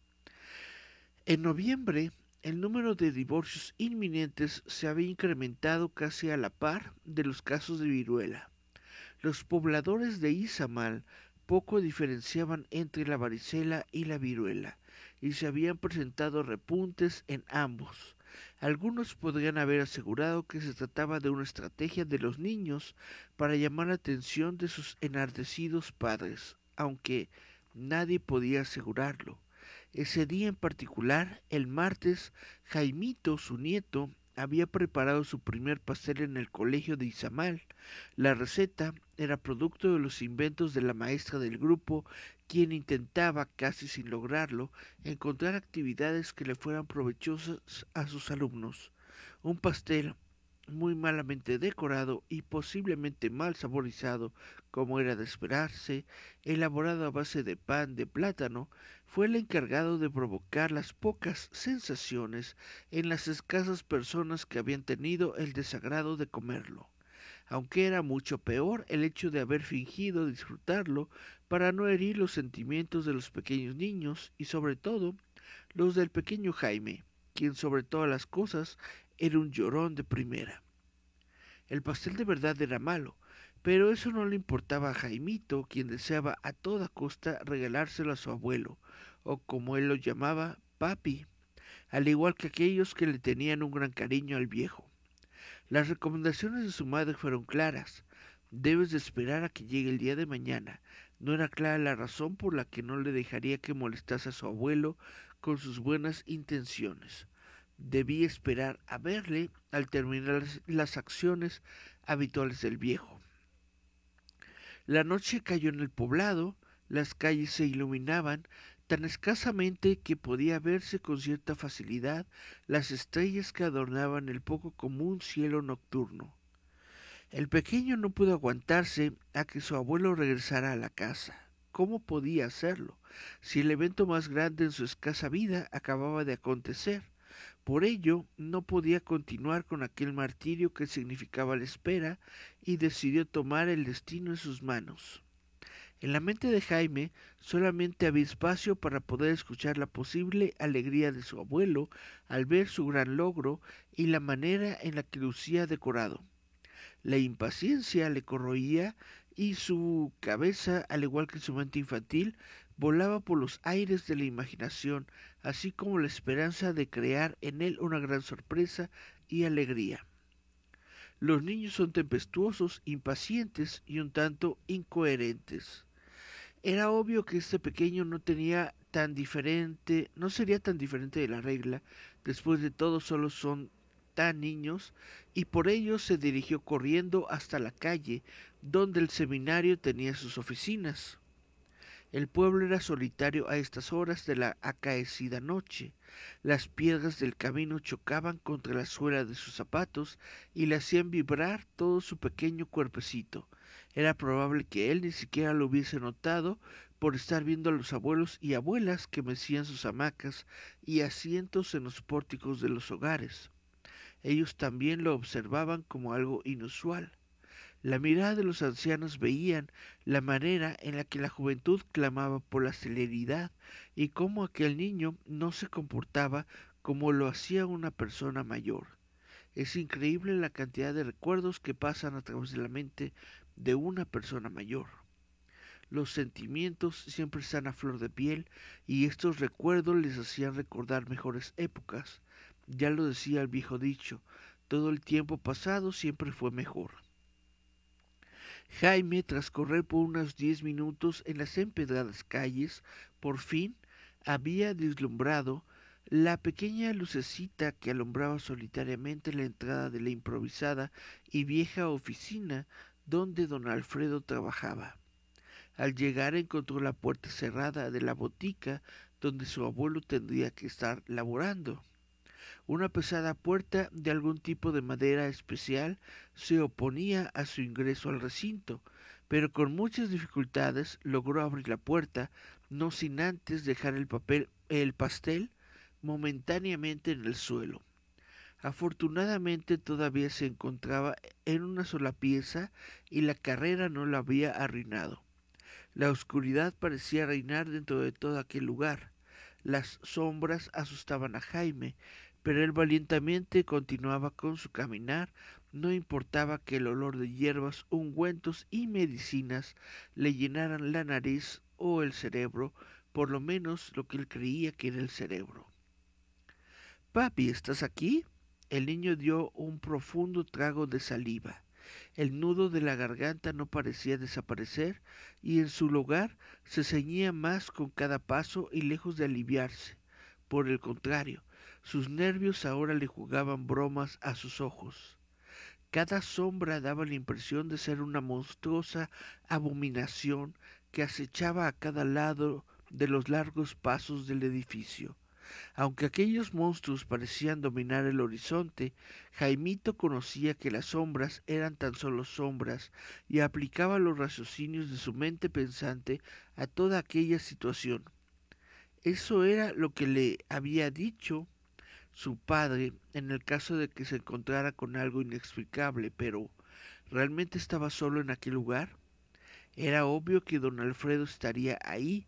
En noviembre, el número de divorcios inminentes se había incrementado casi a la par de los casos de viruela. Los pobladores de Izamal poco diferenciaban entre la varicela y la viruela, y se habían presentado repuntes en ambos. Algunos podrían haber asegurado que se trataba de una estrategia de los niños para llamar la atención de sus enardecidos padres, aunque nadie podía asegurarlo. Ese día en particular, el martes, Jaimito, su nieto, había preparado su primer pastel en el colegio de Izamal. La receta era producto de los inventos de la maestra del grupo, quien intentaba, casi sin lograrlo, encontrar actividades que le fueran provechosas a sus alumnos. Un pastel muy malamente decorado y posiblemente mal saborizado, como era de esperarse, elaborado a base de pan de plátano, fue el encargado de provocar las pocas sensaciones en las escasas personas que habían tenido el desagrado de comerlo, aunque era mucho peor el hecho de haber fingido disfrutarlo para no herir los sentimientos de los pequeños niños y sobre todo los del pequeño Jaime, quien sobre todas las cosas era un llorón de primera. El pastel de verdad era malo, pero eso no le importaba a Jaimito, quien deseaba a toda costa regalárselo a su abuelo, o como él lo llamaba, papi, al igual que aquellos que le tenían un gran cariño al viejo. Las recomendaciones de su madre fueron claras. Debes de esperar a que llegue el día de mañana. No era clara la razón por la que no le dejaría que molestase a su abuelo con sus buenas intenciones debía esperar a verle al terminar las acciones habituales del viejo. La noche cayó en el poblado, las calles se iluminaban tan escasamente que podía verse con cierta facilidad las estrellas que adornaban el poco común cielo nocturno. El pequeño no pudo aguantarse a que su abuelo regresara a la casa. ¿Cómo podía hacerlo, si el evento más grande en su escasa vida acababa de acontecer? Por ello, no podía continuar con aquel martirio que significaba la espera y decidió tomar el destino en sus manos. En la mente de Jaime solamente había espacio para poder escuchar la posible alegría de su abuelo al ver su gran logro y la manera en la que lucía decorado. La impaciencia le corroía y su cabeza, al igual que su mente infantil, volaba por los aires de la imaginación, así como la esperanza de crear en él una gran sorpresa y alegría. Los niños son tempestuosos, impacientes y un tanto incoherentes. Era obvio que este pequeño no tenía tan diferente, no sería tan diferente de la regla, después de todo solo son tan niños, y por ello se dirigió corriendo hasta la calle, donde el seminario tenía sus oficinas. El pueblo era solitario a estas horas de la acaecida noche. Las piedras del camino chocaban contra la suela de sus zapatos y le hacían vibrar todo su pequeño cuerpecito. Era probable que él ni siquiera lo hubiese notado por estar viendo a los abuelos y abuelas que mecían sus hamacas y asientos en los pórticos de los hogares. Ellos también lo observaban como algo inusual. La mirada de los ancianos veían la manera en la que la juventud clamaba por la celeridad y cómo aquel niño no se comportaba como lo hacía una persona mayor. Es increíble la cantidad de recuerdos que pasan a través de la mente de una persona mayor. Los sentimientos siempre están a flor de piel y estos recuerdos les hacían recordar mejores épocas. Ya lo decía el viejo dicho, todo el tiempo pasado siempre fue mejor. Jaime, tras correr por unos diez minutos en las empedradas calles, por fin había deslumbrado la pequeña lucecita que alumbraba solitariamente la entrada de la improvisada y vieja oficina donde don Alfredo trabajaba. Al llegar encontró la puerta cerrada de la botica donde su abuelo tendría que estar laborando. Una pesada puerta de algún tipo de madera especial se oponía a su ingreso al recinto, pero con muchas dificultades logró abrir la puerta, no sin antes dejar el papel el pastel momentáneamente en el suelo. Afortunadamente todavía se encontraba en una sola pieza y la carrera no la había arruinado. La oscuridad parecía reinar dentro de todo aquel lugar. Las sombras asustaban a Jaime, pero él valientemente continuaba con su caminar, no importaba que el olor de hierbas, ungüentos y medicinas le llenaran la nariz o el cerebro, por lo menos lo que él creía que era el cerebro. Papi, ¿estás aquí? El niño dio un profundo trago de saliva. El nudo de la garganta no parecía desaparecer y en su lugar se ceñía más con cada paso y lejos de aliviarse. Por el contrario, sus nervios ahora le jugaban bromas a sus ojos. Cada sombra daba la impresión de ser una monstruosa abominación que acechaba a cada lado de los largos pasos del edificio. Aunque aquellos monstruos parecían dominar el horizonte, Jaimito conocía que las sombras eran tan solo sombras y aplicaba los raciocinios de su mente pensante a toda aquella situación. Eso era lo que le había dicho su padre en el caso de que se encontrara con algo inexplicable, pero ¿realmente estaba solo en aquel lugar? Era obvio que don Alfredo estaría ahí,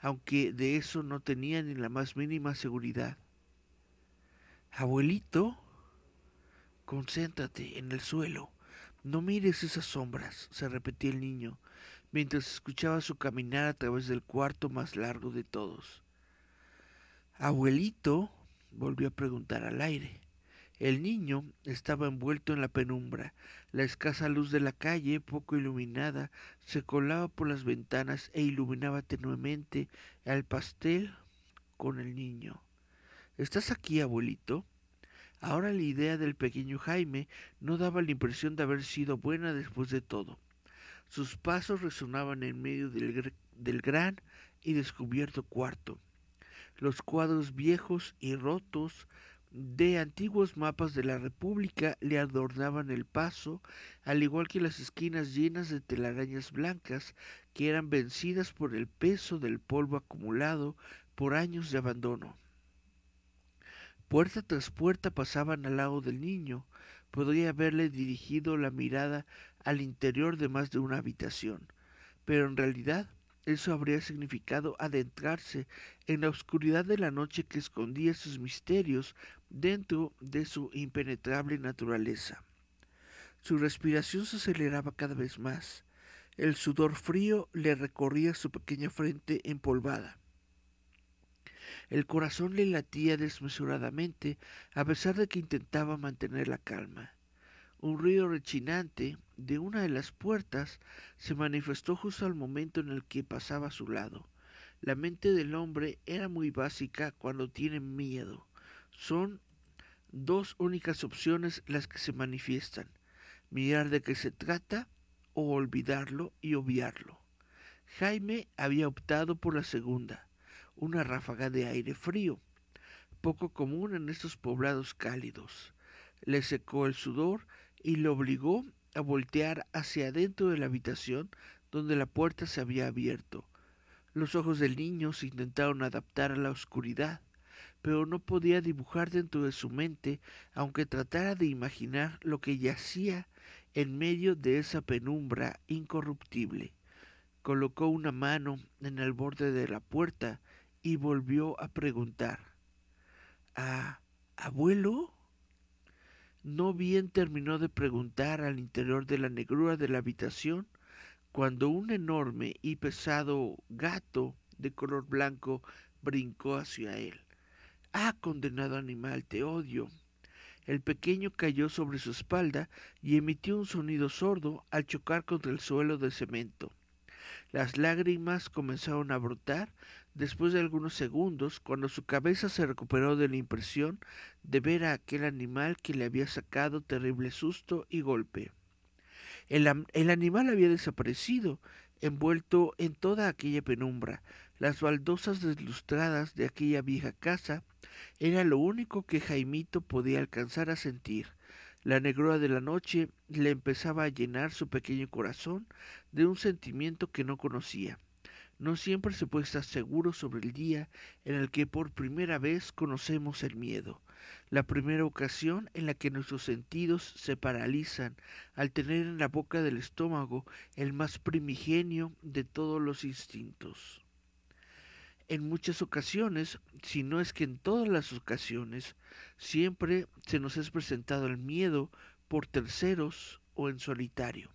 aunque de eso no tenía ni la más mínima seguridad. Abuelito, concéntrate en el suelo. No mires esas sombras, se repetía el niño, mientras escuchaba su caminar a través del cuarto más largo de todos. Abuelito, volvió a preguntar al aire. El niño estaba envuelto en la penumbra. La escasa luz de la calle, poco iluminada, se colaba por las ventanas e iluminaba tenuemente al pastel con el niño. ¿Estás aquí, abuelito? Ahora la idea del pequeño Jaime no daba la impresión de haber sido buena después de todo. Sus pasos resonaban en medio del, del gran y descubierto cuarto. Los cuadros viejos y rotos de antiguos mapas de la República le adornaban el paso, al igual que las esquinas llenas de telarañas blancas que eran vencidas por el peso del polvo acumulado por años de abandono. Puerta tras puerta pasaban al lado del niño. Podría haberle dirigido la mirada al interior de más de una habitación, pero en realidad eso habría significado adentrarse en la oscuridad de la noche que escondía sus misterios dentro de su impenetrable naturaleza. Su respiración se aceleraba cada vez más. El sudor frío le recorría su pequeña frente empolvada. El corazón le latía desmesuradamente a pesar de que intentaba mantener la calma. Un ruido rechinante de una de las puertas se manifestó justo al momento en el que pasaba a su lado. La mente del hombre era muy básica cuando tiene miedo. Son dos únicas opciones las que se manifiestan. Mirar de qué se trata o olvidarlo y obviarlo. Jaime había optado por la segunda, una ráfaga de aire frío, poco común en estos poblados cálidos. Le secó el sudor y lo obligó a voltear hacia adentro de la habitación donde la puerta se había abierto. Los ojos del niño se intentaron adaptar a la oscuridad, pero no podía dibujar dentro de su mente, aunque tratara de imaginar lo que yacía en medio de esa penumbra incorruptible. Colocó una mano en el borde de la puerta y volvió a preguntar ¿A abuelo? No bien terminó de preguntar al interior de la negrura de la habitación, cuando un enorme y pesado gato de color blanco brincó hacia él. Ah, condenado animal, te odio. El pequeño cayó sobre su espalda y emitió un sonido sordo al chocar contra el suelo de cemento. Las lágrimas comenzaron a brotar después de algunos segundos cuando su cabeza se recuperó de la impresión de ver a aquel animal que le había sacado terrible susto y golpe. El, animal había desaparecido, envuelto en toda aquella penumbra. Las baldosas deslustradas de aquella vieja casa era lo único que Jaimito podía alcanzar a sentir. La negrura de la noche le empezaba a llenar su pequeño corazón de un sentimiento que no conocía. No siempre se puede estar seguro sobre el día en el que por primera vez conocemos el miedo, la primera ocasión en la que nuestros sentidos se paralizan al tener en la boca del estómago el más primigenio de todos los instintos. En muchas ocasiones, si no es que en todas las ocasiones, siempre se nos es presentado el miedo por terceros o en solitario.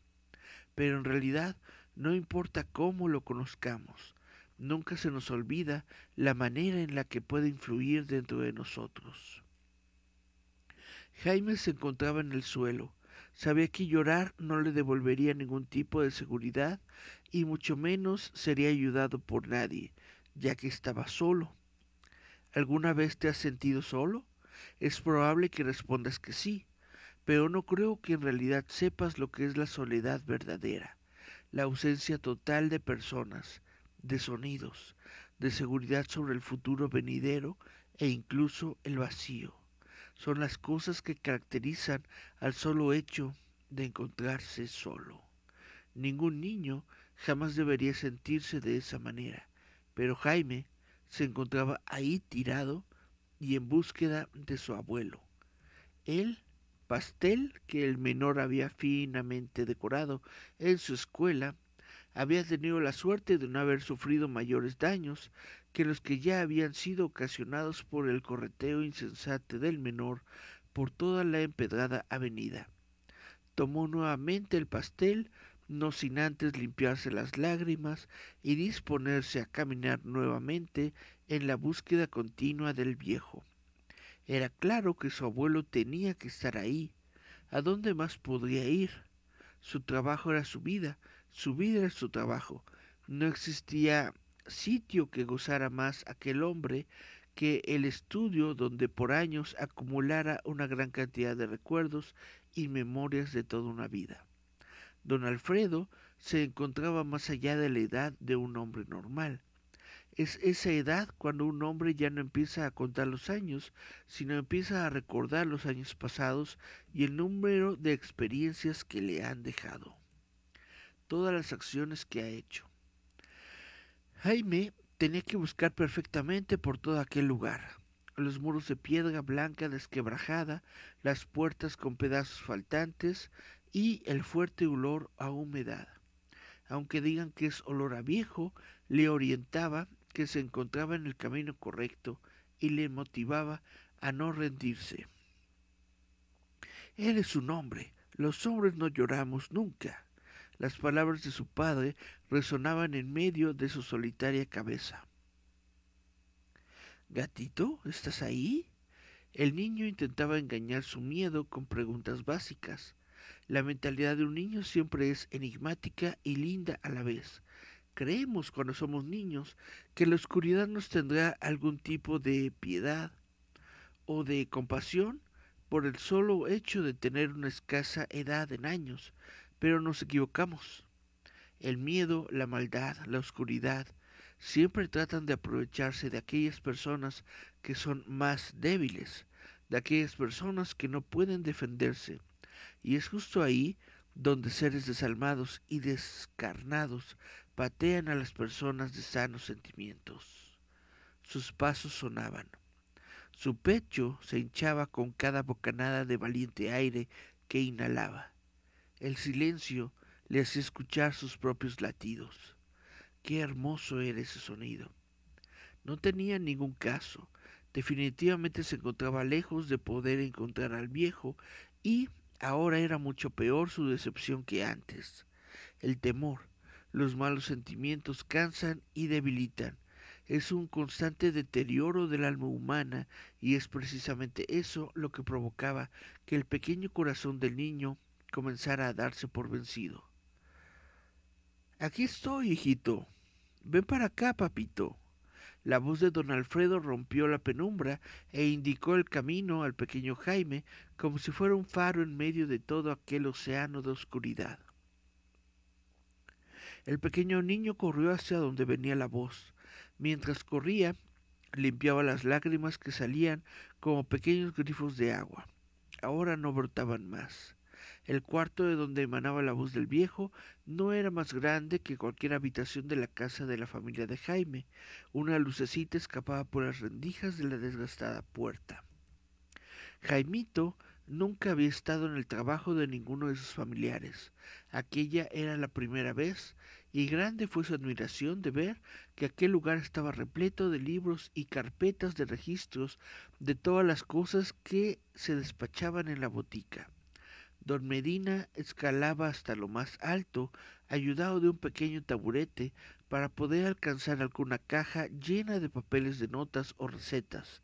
Pero en realidad no importa cómo lo conozcamos, nunca se nos olvida la manera en la que puede influir dentro de nosotros. Jaime se encontraba en el suelo, Sabía que llorar no le devolvería ningún tipo de seguridad y mucho menos sería ayudado por nadie, ya que estaba solo. ¿Alguna vez te has sentido solo? Es probable que respondas que sí, pero no creo que en realidad sepas lo que es la soledad verdadera, la ausencia total de personas, de sonidos, de seguridad sobre el futuro venidero e incluso el vacío. Son las cosas que caracterizan al solo hecho de encontrarse solo. Ningún niño jamás debería sentirse de esa manera, pero Jaime se encontraba ahí tirado y en búsqueda de su abuelo. El pastel que el menor había finamente decorado en su escuela había tenido la suerte de no haber sufrido mayores daños que los que ya habían sido ocasionados por el correteo insensato del menor por toda la empedrada avenida. Tomó nuevamente el pastel, no sin antes limpiarse las lágrimas y disponerse a caminar nuevamente en la búsqueda continua del viejo. Era claro que su abuelo tenía que estar ahí. ¿A dónde más podría ir? Su trabajo era su vida, su vida era su trabajo. No existía sitio que gozara más aquel hombre que el estudio donde por años acumulara una gran cantidad de recuerdos y memorias de toda una vida. Don Alfredo se encontraba más allá de la edad de un hombre normal. Es esa edad cuando un hombre ya no empieza a contar los años, sino empieza a recordar los años pasados y el número de experiencias que le han dejado. Todas las acciones que ha hecho. Jaime tenía que buscar perfectamente por todo aquel lugar. Los muros de piedra blanca desquebrajada, las puertas con pedazos faltantes y el fuerte olor a humedad. Aunque digan que es olor a viejo, le orientaba que se encontraba en el camino correcto y le motivaba a no rendirse. Eres un hombre, los hombres no lloramos nunca. Las palabras de su padre resonaban en medio de su solitaria cabeza. Gatito, ¿estás ahí? El niño intentaba engañar su miedo con preguntas básicas. La mentalidad de un niño siempre es enigmática y linda a la vez. Creemos cuando somos niños que la oscuridad nos tendrá algún tipo de piedad o de compasión por el solo hecho de tener una escasa edad en años, pero nos equivocamos. El miedo, la maldad, la oscuridad, siempre tratan de aprovecharse de aquellas personas que son más débiles, de aquellas personas que no pueden defenderse. Y es justo ahí donde seres desalmados y descarnados patean a las personas de sanos sentimientos. Sus pasos sonaban. Su pecho se hinchaba con cada bocanada de valiente aire que inhalaba. El silencio le hacía escuchar sus propios latidos. Qué hermoso era ese sonido. No tenía ningún caso. Definitivamente se encontraba lejos de poder encontrar al viejo y ahora era mucho peor su decepción que antes. El temor, los malos sentimientos cansan y debilitan. Es un constante deterioro del alma humana y es precisamente eso lo que provocaba que el pequeño corazón del niño comenzara a darse por vencido. Aquí estoy, hijito. Ven para acá, papito. La voz de don Alfredo rompió la penumbra e indicó el camino al pequeño Jaime como si fuera un faro en medio de todo aquel océano de oscuridad. El pequeño niño corrió hacia donde venía la voz. Mientras corría, limpiaba las lágrimas que salían como pequeños grifos de agua. Ahora no brotaban más. El cuarto de donde emanaba la voz del viejo no era más grande que cualquier habitación de la casa de la familia de Jaime. Una lucecita escapaba por las rendijas de la desgastada puerta. Jaimito nunca había estado en el trabajo de ninguno de sus familiares. Aquella era la primera vez, y grande fue su admiración de ver que aquel lugar estaba repleto de libros y carpetas de registros de todas las cosas que se despachaban en la botica. Don Medina escalaba hasta lo más alto, ayudado de un pequeño taburete, para poder alcanzar alguna caja llena de papeles de notas o recetas.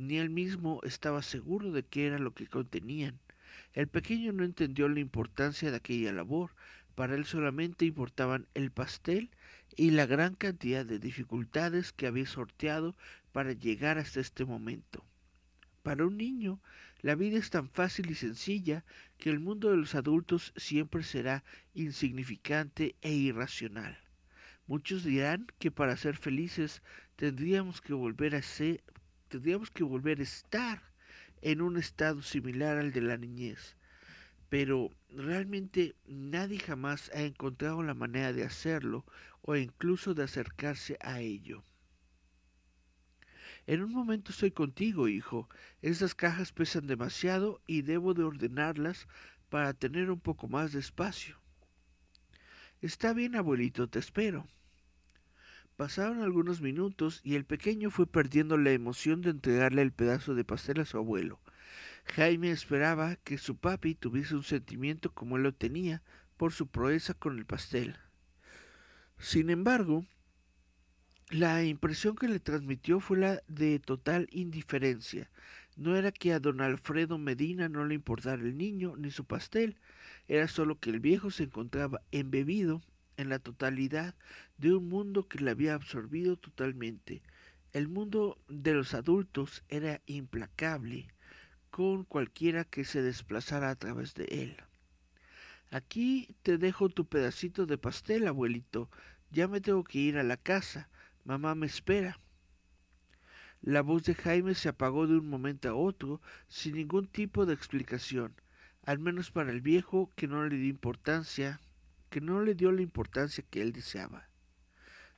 Ni él mismo estaba seguro de qué era lo que contenían. El pequeño no entendió la importancia de aquella labor, para él solamente importaban el pastel y la gran cantidad de dificultades que había sorteado para llegar hasta este momento. Para un niño, la vida es tan fácil y sencilla que el mundo de los adultos siempre será insignificante e irracional. Muchos dirán que para ser felices tendríamos que volver a ser, tendríamos que volver a estar en un estado similar al de la niñez. Pero realmente nadie jamás ha encontrado la manera de hacerlo o incluso de acercarse a ello. En un momento estoy contigo, hijo. Estas cajas pesan demasiado y debo de ordenarlas para tener un poco más de espacio. Está bien, abuelito, te espero. Pasaron algunos minutos y el pequeño fue perdiendo la emoción de entregarle el pedazo de pastel a su abuelo. Jaime esperaba que su papi tuviese un sentimiento como él lo tenía por su proeza con el pastel. Sin embargo, la impresión que le transmitió fue la de total indiferencia. No era que a don Alfredo Medina no le importara el niño ni su pastel, era solo que el viejo se encontraba embebido en la totalidad de un mundo que le había absorbido totalmente. El mundo de los adultos era implacable con cualquiera que se desplazara a través de él. Aquí te dejo tu pedacito de pastel, abuelito. Ya me tengo que ir a la casa. Mamá me espera. La voz de Jaime se apagó de un momento a otro sin ningún tipo de explicación, al menos para el viejo que no le dio importancia, que no le dio la importancia que él deseaba.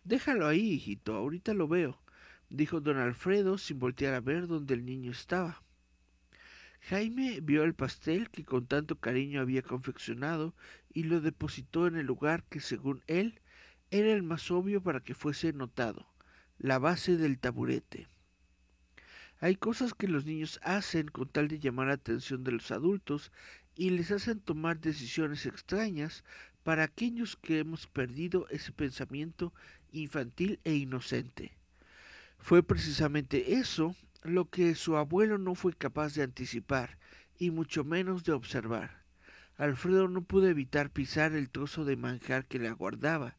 Déjalo ahí, hijito, ahorita lo veo, dijo don Alfredo sin voltear a ver donde el niño estaba. Jaime vio el pastel que con tanto cariño había confeccionado y lo depositó en el lugar que según él era el más obvio para que fuese notado, la base del taburete. Hay cosas que los niños hacen con tal de llamar la atención de los adultos y les hacen tomar decisiones extrañas para aquellos que hemos perdido ese pensamiento infantil e inocente. Fue precisamente eso lo que su abuelo no fue capaz de anticipar y mucho menos de observar. Alfredo no pudo evitar pisar el trozo de manjar que le aguardaba,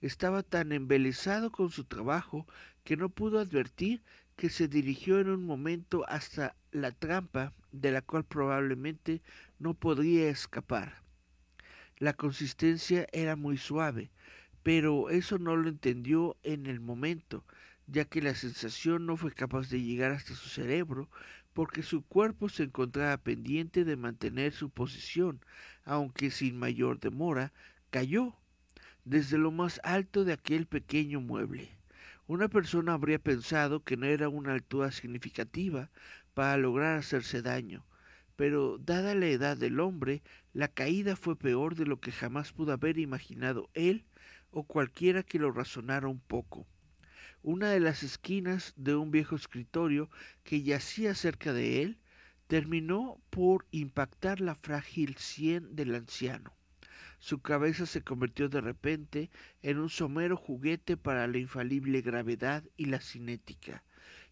estaba tan embelesado con su trabajo que no pudo advertir que se dirigió en un momento hasta la trampa de la cual probablemente no podría escapar. La consistencia era muy suave, pero eso no lo entendió en el momento, ya que la sensación no fue capaz de llegar hasta su cerebro porque su cuerpo se encontraba pendiente de mantener su posición, aunque sin mayor demora cayó desde lo más alto de aquel pequeño mueble. Una persona habría pensado que no era una altura significativa para lograr hacerse daño, pero dada la edad del hombre, la caída fue peor de lo que jamás pudo haber imaginado él o cualquiera que lo razonara un poco. Una de las esquinas de un viejo escritorio que yacía cerca de él terminó por impactar la frágil sien del anciano. Su cabeza se convirtió de repente en un somero juguete para la infalible gravedad y la cinética.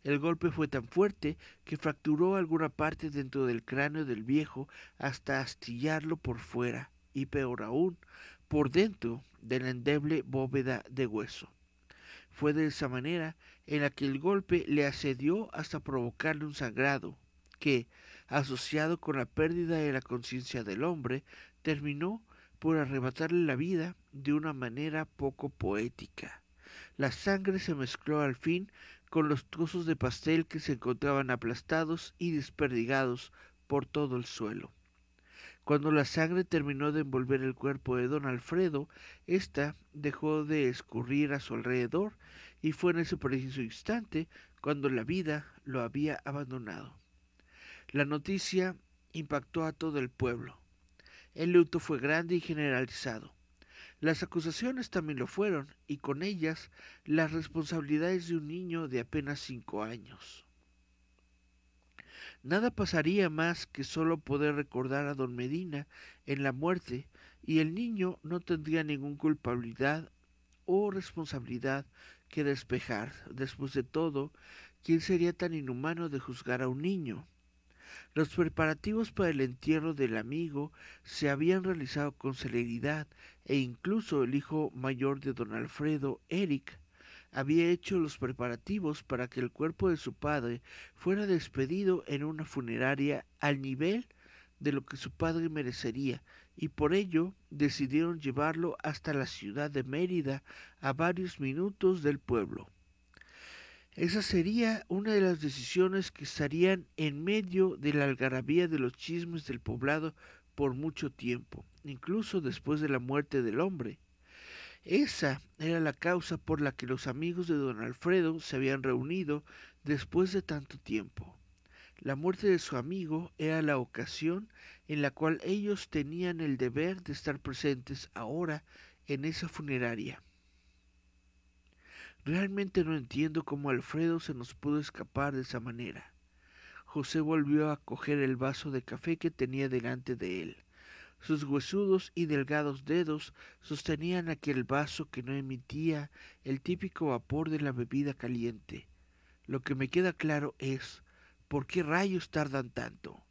El golpe fue tan fuerte que fracturó alguna parte dentro del cráneo del viejo hasta astillarlo por fuera y peor aún, por dentro de la endeble bóveda de hueso. Fue de esa manera en la que el golpe le asedió hasta provocarle un sangrado, que, asociado con la pérdida de la conciencia del hombre, terminó por arrebatarle la vida de una manera poco poética. La sangre se mezcló al fin con los trozos de pastel que se encontraban aplastados y desperdigados por todo el suelo. Cuando la sangre terminó de envolver el cuerpo de don Alfredo, ésta dejó de escurrir a su alrededor y fue en ese preciso instante cuando la vida lo había abandonado. La noticia impactó a todo el pueblo. El luto fue grande y generalizado. Las acusaciones también lo fueron, y con ellas las responsabilidades de un niño de apenas cinco años. Nada pasaría más que solo poder recordar a don Medina en la muerte, y el niño no tendría ninguna culpabilidad o responsabilidad que despejar. Después de todo, ¿quién sería tan inhumano de juzgar a un niño? Los preparativos para el entierro del amigo se habían realizado con celeridad e incluso el hijo mayor de don Alfredo, Eric, había hecho los preparativos para que el cuerpo de su padre fuera despedido en una funeraria al nivel de lo que su padre merecería, y por ello decidieron llevarlo hasta la ciudad de Mérida, a varios minutos del pueblo. Esa sería una de las decisiones que estarían en medio de la algarabía de los chismes del poblado por mucho tiempo, incluso después de la muerte del hombre. Esa era la causa por la que los amigos de don Alfredo se habían reunido después de tanto tiempo. La muerte de su amigo era la ocasión en la cual ellos tenían el deber de estar presentes ahora en esa funeraria. Realmente no entiendo cómo Alfredo se nos pudo escapar de esa manera. José volvió a coger el vaso de café que tenía delante de él. Sus huesudos y delgados dedos sostenían aquel vaso que no emitía el típico vapor de la bebida caliente. Lo que me queda claro es ¿por qué rayos tardan tanto?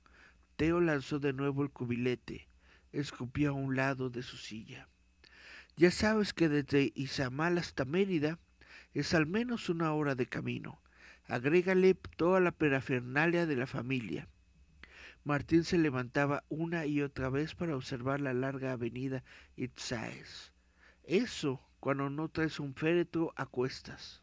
Teo lanzó de nuevo el cubilete, escupió a un lado de su silla. Ya sabes que desde Izamal hasta Mérida es al menos una hora de camino. Agrégale toda la perafernalia de la familia. Martín se levantaba una y otra vez para observar la larga avenida Itzaes. Eso cuando no traes un féretro a cuestas.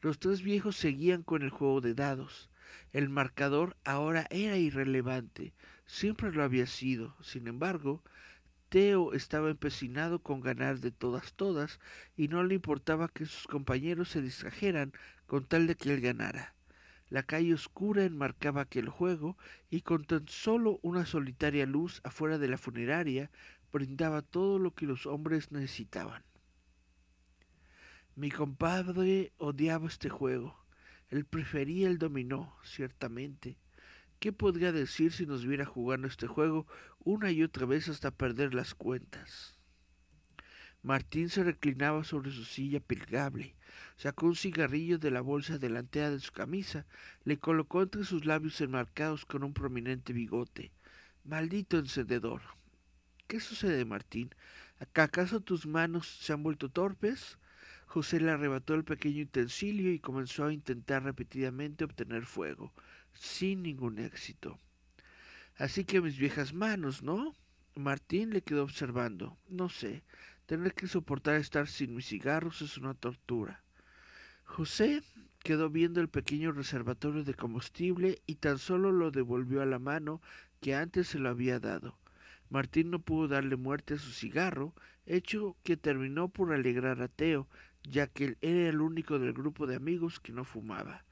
Los tres viejos seguían con el juego de dados. El marcador ahora era irrelevante, siempre lo había sido. Sin embargo, Teo estaba empecinado con ganar de todas todas y no le importaba que sus compañeros se distrajeran con tal de que él ganara. La calle oscura enmarcaba aquel juego y con tan solo una solitaria luz afuera de la funeraria brindaba todo lo que los hombres necesitaban. Mi compadre odiaba este juego. Él prefería el dominó, ciertamente, ¿Qué podría decir si nos viera jugando este juego una y otra vez hasta perder las cuentas? Martín se reclinaba sobre su silla pilgable, sacó un cigarrillo de la bolsa delantera de su camisa, le colocó entre sus labios enmarcados con un prominente bigote. Maldito encendedor. ¿Qué sucede, Martín? ¿Acaso tus manos se han vuelto torpes? José le arrebató el pequeño utensilio y comenzó a intentar repetidamente obtener fuego sin ningún éxito. Así que mis viejas manos, ¿no? Martín le quedó observando. No sé, tener que soportar estar sin mis cigarros es una tortura. José quedó viendo el pequeño reservatorio de combustible y tan solo lo devolvió a la mano que antes se lo había dado. Martín no pudo darle muerte a su cigarro, hecho que terminó por alegrar a Teo, ya que él era el único del grupo de amigos que no fumaba.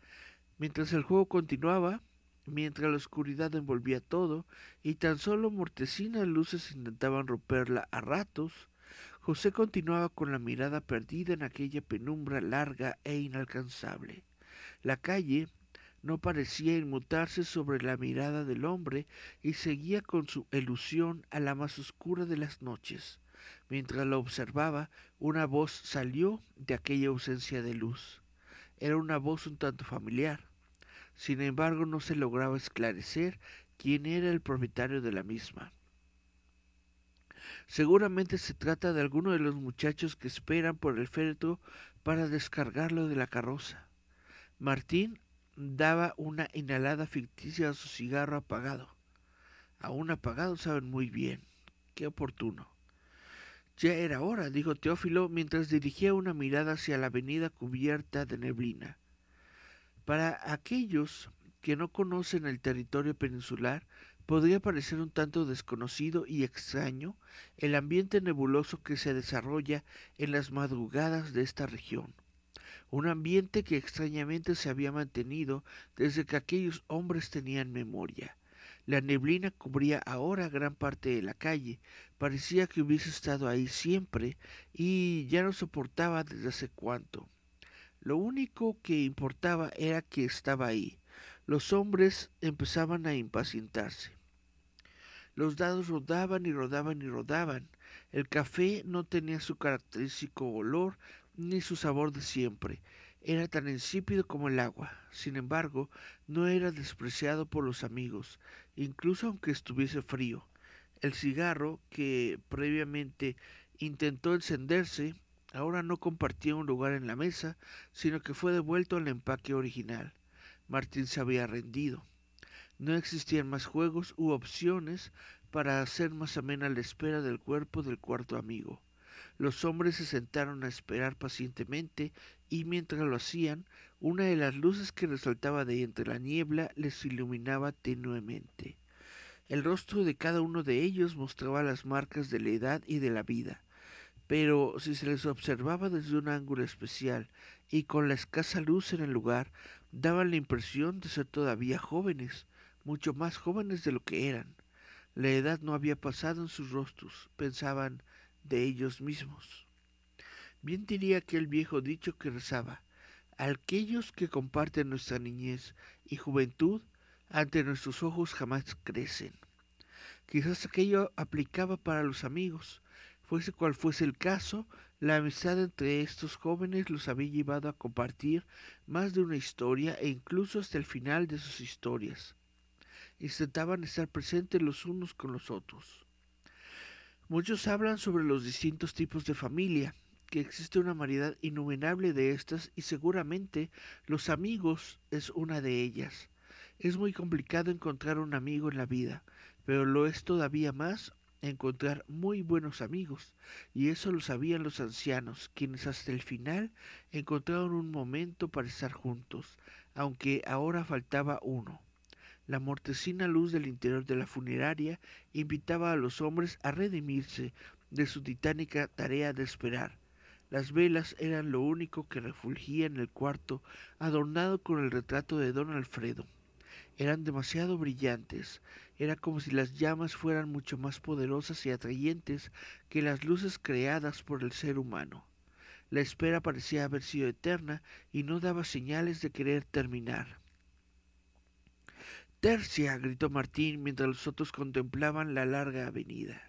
Mientras el juego continuaba, mientras la oscuridad envolvía todo y tan solo mortecinas luces intentaban romperla a ratos, José continuaba con la mirada perdida en aquella penumbra larga e inalcanzable. La calle no parecía inmutarse sobre la mirada del hombre y seguía con su ilusión a la más oscura de las noches. Mientras lo observaba, una voz salió de aquella ausencia de luz. Era una voz un tanto familiar. Sin embargo, no se lograba esclarecer quién era el propietario de la misma. Seguramente se trata de alguno de los muchachos que esperan por el féretro para descargarlo de la carroza. Martín daba una inhalada ficticia a su cigarro apagado. Aún apagado saben muy bien. Qué oportuno. Ya era hora, dijo Teófilo mientras dirigía una mirada hacia la avenida cubierta de neblina. Para aquellos que no conocen el territorio peninsular, podría parecer un tanto desconocido y extraño el ambiente nebuloso que se desarrolla en las madrugadas de esta región. Un ambiente que extrañamente se había mantenido desde que aquellos hombres tenían memoria. La neblina cubría ahora gran parte de la calle, parecía que hubiese estado ahí siempre y ya no soportaba desde hace cuánto. Lo único que importaba era que estaba ahí. Los hombres empezaban a impacientarse. Los dados rodaban y rodaban y rodaban. El café no tenía su característico olor ni su sabor de siempre. era tan insípido como el agua. Sin embargo, no era despreciado por los amigos, incluso aunque estuviese frío. El cigarro, que previamente intentó encenderse, ahora no compartía un lugar en la mesa, sino que fue devuelto al empaque original. Martín se había rendido. No existían más juegos u opciones para hacer más amena la espera del cuerpo del cuarto amigo. Los hombres se sentaron a esperar pacientemente y mientras lo hacían, una de las luces que resaltaba de entre la niebla les iluminaba tenuemente. El rostro de cada uno de ellos mostraba las marcas de la edad y de la vida, pero si se les observaba desde un ángulo especial y con la escasa luz en el lugar, daban la impresión de ser todavía jóvenes, mucho más jóvenes de lo que eran. La edad no había pasado en sus rostros, pensaban de ellos mismos. Bien diría aquel viejo dicho que rezaba, aquellos que comparten nuestra niñez y juventud ante nuestros ojos jamás crecen. Quizás aquello aplicaba para los amigos, fuese cual fuese el caso, la amistad entre estos jóvenes los había llevado a compartir más de una historia e incluso hasta el final de sus historias intentaban estar presentes los unos con los otros. Muchos hablan sobre los distintos tipos de familia, que existe una variedad innumerable de estas y seguramente los amigos es una de ellas. Es muy complicado encontrar un amigo en la vida, pero lo es todavía más encontrar muy buenos amigos, y eso lo sabían los ancianos, quienes hasta el final encontraron un momento para estar juntos, aunque ahora faltaba uno. La mortecina luz del interior de la funeraria invitaba a los hombres a redimirse de su titánica tarea de esperar. Las velas eran lo único que refulgía en el cuarto adornado con el retrato de don Alfredo. Eran demasiado brillantes, era como si las llamas fueran mucho más poderosas y atrayentes que las luces creadas por el ser humano. La espera parecía haber sido eterna y no daba señales de querer terminar. Tercia, gritó Martín mientras los otros contemplaban la larga avenida.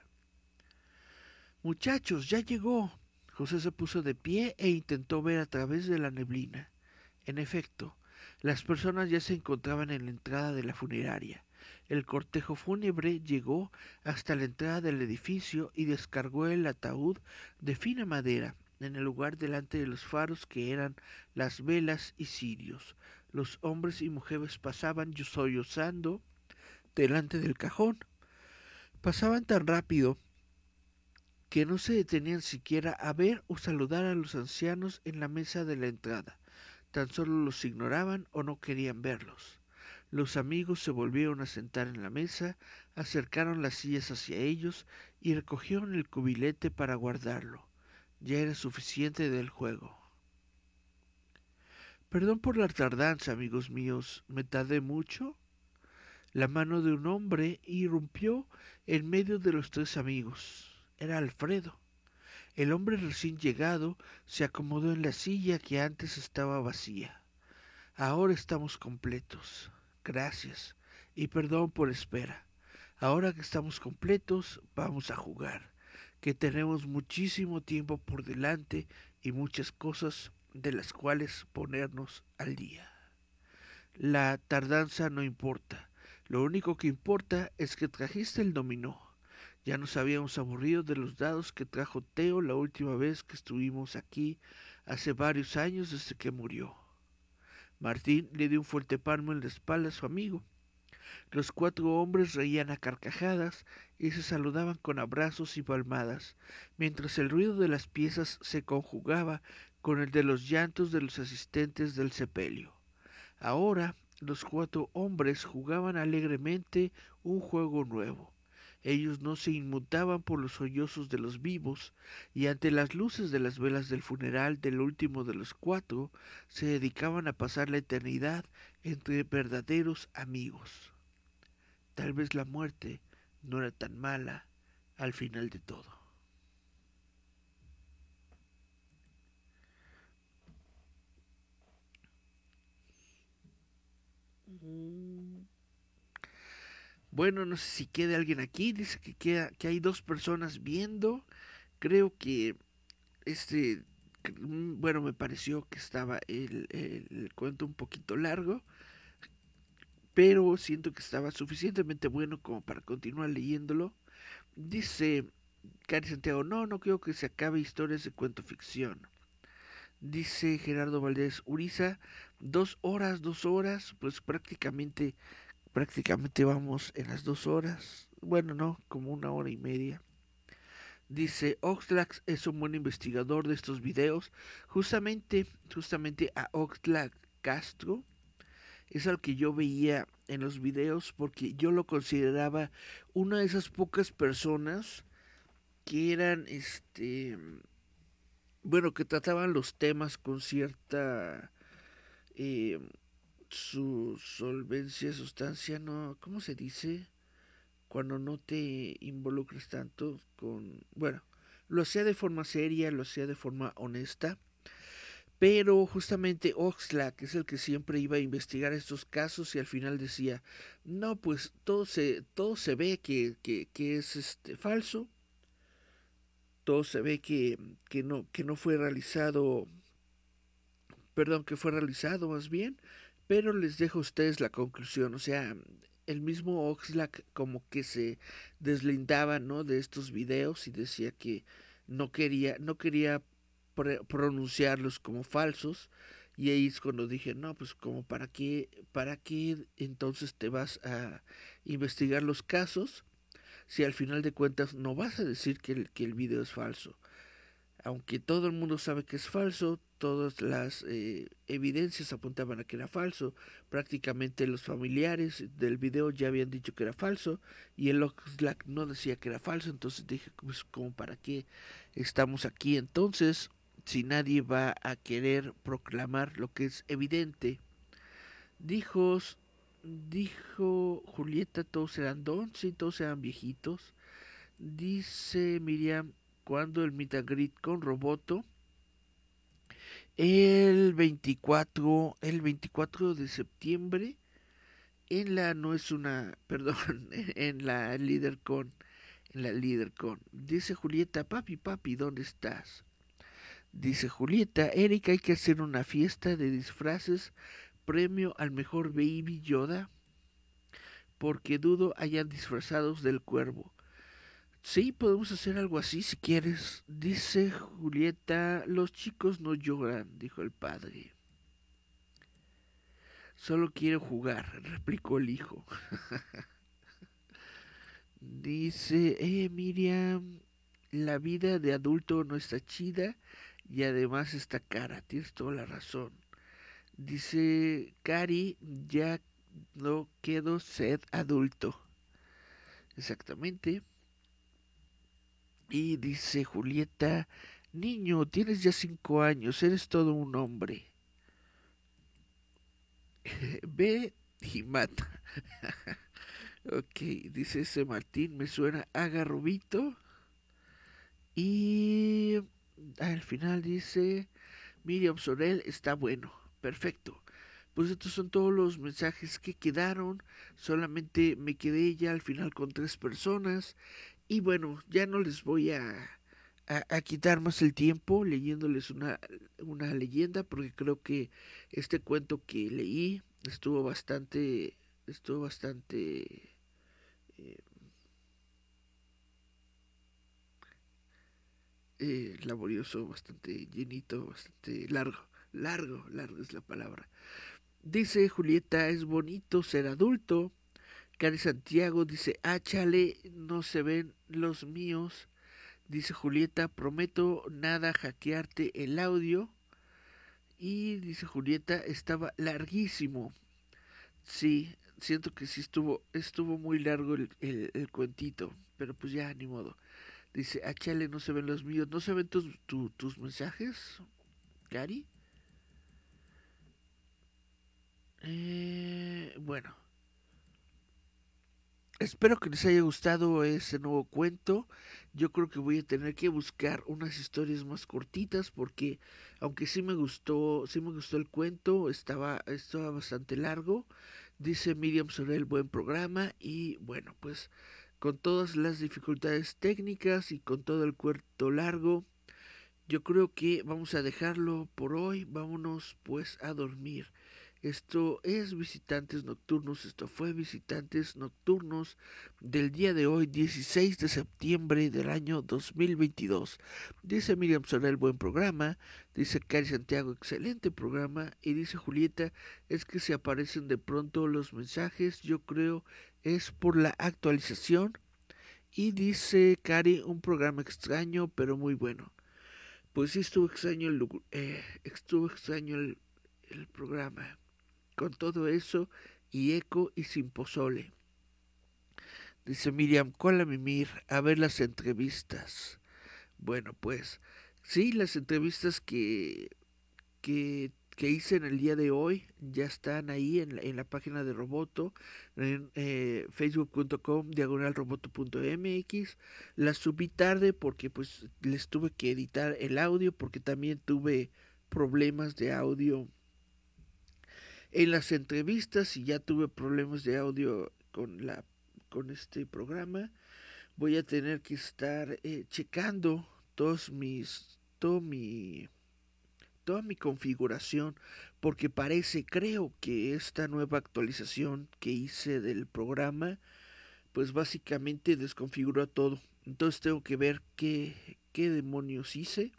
Muchachos, ya llegó. José se puso de pie e intentó ver a través de la neblina. En efecto, las personas ya se encontraban en la entrada de la funeraria. El cortejo fúnebre llegó hasta la entrada del edificio y descargó el ataúd de fina madera en el lugar delante de los faros que eran las velas y cirios. Los hombres y mujeres pasaban sollozando delante del cajón. Pasaban tan rápido que no se detenían siquiera a ver o saludar a los ancianos en la mesa de la entrada. Tan solo los ignoraban o no querían verlos. Los amigos se volvieron a sentar en la mesa, acercaron las sillas hacia ellos y recogieron el cubilete para guardarlo. Ya era suficiente del juego. Perdón por la tardanza, amigos míos. ¿Me tardé mucho? La mano de un hombre irrumpió en medio de los tres amigos. Era Alfredo. El hombre recién llegado se acomodó en la silla que antes estaba vacía. Ahora estamos completos. Gracias. Y perdón por espera. Ahora que estamos completos, vamos a jugar que tenemos muchísimo tiempo por delante y muchas cosas de las cuales ponernos al día. La tardanza no importa, lo único que importa es que trajiste el dominó. Ya nos habíamos aburrido de los dados que trajo Teo la última vez que estuvimos aquí, hace varios años desde que murió. Martín le dio un fuerte palmo en la espalda a su amigo. Los cuatro hombres reían a carcajadas y se saludaban con abrazos y palmadas, mientras el ruido de las piezas se conjugaba con el de los llantos de los asistentes del sepelio. Ahora los cuatro hombres jugaban alegremente un juego nuevo. Ellos no se inmutaban por los sollozos de los vivos, y ante las luces de las velas del funeral del último de los cuatro, se dedicaban a pasar la eternidad entre verdaderos amigos. Tal vez la muerte no era tan mala al final de todo. Bueno, no sé si queda alguien aquí. Dice que, queda, que hay dos personas viendo. Creo que este bueno, me pareció que estaba el, el, cuento un poquito largo, pero siento que estaba suficientemente bueno como para continuar leyéndolo. Dice Cari Santiago, no, no creo que se acabe historias de cuento ficción. Dice Gerardo Valdés Uriza, dos horas, dos horas, pues prácticamente, prácticamente vamos en las dos horas. Bueno, no, como una hora y media. Dice, Oxlack es un buen investigador de estos videos. Justamente, justamente a Oxlack Castro es al que yo veía en los videos porque yo lo consideraba una de esas pocas personas que eran, este, bueno, que trataban los temas con cierta, eh, su solvencia, sustancia, ¿no? ¿Cómo se dice? cuando no te involucres tanto con, bueno, lo hacía de forma seria, lo hacía de forma honesta, pero justamente Oxlack es el que siempre iba a investigar estos casos y al final decía, no, pues todo se, todo se ve que, que, que es este, falso, todo se ve que, que, no, que no fue realizado, perdón, que fue realizado más bien, pero les dejo a ustedes la conclusión, o sea, el mismo Oxlack como que se deslindaba ¿no? de estos videos y decía que no quería, no quería pronunciarlos como falsos. Y ahí es cuando dije, no, pues como para qué, para qué entonces te vas a investigar los casos si al final de cuentas no vas a decir que el, que el video es falso. Aunque todo el mundo sabe que es falso, todas las eh, evidencias apuntaban a que era falso. Prácticamente los familiares del video ya habían dicho que era falso y el Oxlack no decía que era falso. Entonces dije, pues, como para qué estamos aquí entonces si nadie va a querer proclamar lo que es evidente. Dijo, dijo Julieta, todos eran dons y todos eran viejitos. Dice Miriam, cuando el meet con Roboto el 24, el 24 de septiembre en la no es una, perdón, en la LeaderCon, en la LeaderCon. Dice Julieta, papi, papi, ¿dónde estás? Dice Julieta, Erika, hay que hacer una fiesta de disfraces, premio al mejor Baby Yoda, porque dudo hayan disfrazados del cuervo. Sí, podemos hacer algo así si quieres. Dice Julieta, los chicos no lloran, dijo el padre. Solo quiero jugar, replicó el hijo. Dice, eh, Miriam, la vida de adulto no está chida y además está cara, tienes toda la razón. Dice, Cari, ya no quedo sed adulto. Exactamente. Y dice Julieta, niño, tienes ya cinco años, eres todo un hombre. Ve y mata. ok, dice ese Martín, me suena a garrobito. Y al final dice, Miriam Sorel está bueno, perfecto. Pues estos son todos los mensajes que quedaron. Solamente me quedé ya al final con tres personas. Y bueno, ya no les voy a, a, quitar más el tiempo leyéndoles una, una leyenda porque creo que este cuento que leí estuvo bastante estuvo bastante eh, eh, laborioso bastante llenito bastante largo largo largo es la palabra dice Julieta es bonito ser adulto Cari Santiago dice, ah, chale, no se ven los míos. Dice Julieta, prometo nada hackearte el audio. Y dice Julieta, estaba larguísimo. Sí, siento que sí estuvo, estuvo muy largo el, el, cuentito, pero pues ya, ni modo. Dice, ah, no se ven los míos. ¿No se ven tus, tus mensajes, Cari? Eh, bueno. Espero que les haya gustado ese nuevo cuento. Yo creo que voy a tener que buscar unas historias más cortitas porque aunque sí me gustó, sí me gustó el cuento, estaba, estaba bastante largo. Dice Miriam Sorel, buen programa y bueno, pues con todas las dificultades técnicas y con todo el cuento largo, yo creo que vamos a dejarlo por hoy. Vámonos pues a dormir. Esto es Visitantes Nocturnos, esto fue Visitantes Nocturnos del día de hoy, 16 de septiembre del año 2022. Dice Miriam Sorel, buen programa. Dice Cari Santiago, excelente programa. Y dice Julieta, es que se aparecen de pronto los mensajes, yo creo es por la actualización. Y dice Cari, un programa extraño, pero muy bueno. Pues sí, estuvo extraño el, eh, estuvo extraño el, el programa con todo eso y eco y sin pozole. Dice Miriam, cola Mimir, a ver las entrevistas. Bueno, pues sí, las entrevistas que, que, que hice en el día de hoy ya están ahí en la, en la página de Roboto, en eh, facebook.com diagonalroboto.mx. Las subí tarde porque pues les tuve que editar el audio porque también tuve problemas de audio en las entrevistas y ya tuve problemas de audio con la con este programa voy a tener que estar eh, checando todos mis todo mi toda mi configuración porque parece creo que esta nueva actualización que hice del programa pues básicamente desconfiguró todo. Entonces tengo que ver qué qué demonios hice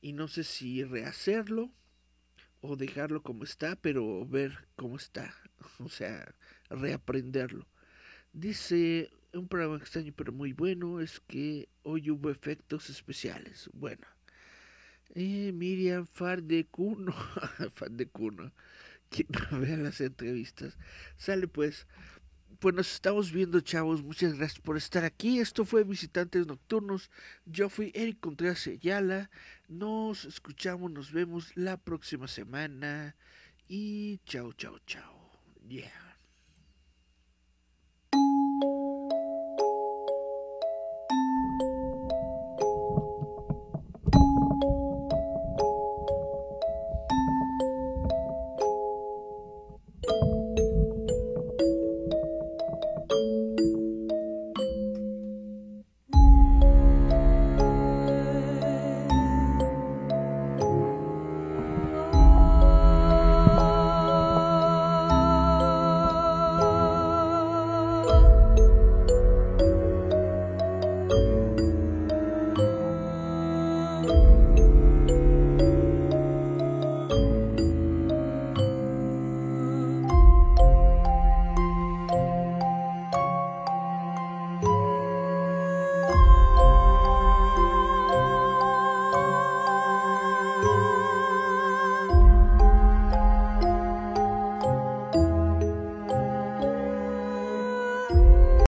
y no sé si rehacerlo o dejarlo como está, pero ver cómo está, o sea, reaprenderlo. Dice, un programa extraño pero muy bueno es que hoy hubo efectos especiales. Bueno, eh, Miriam Fardecuno, Fardecuno, quien vea las entrevistas, sale pues, pues nos estamos viendo, chavos. Muchas gracias por estar aquí. Esto fue Visitantes Nocturnos. Yo fui Eric Contreras Ayala. Nos escuchamos, nos vemos la próxima semana. Y chao, chao, chao. Yeah.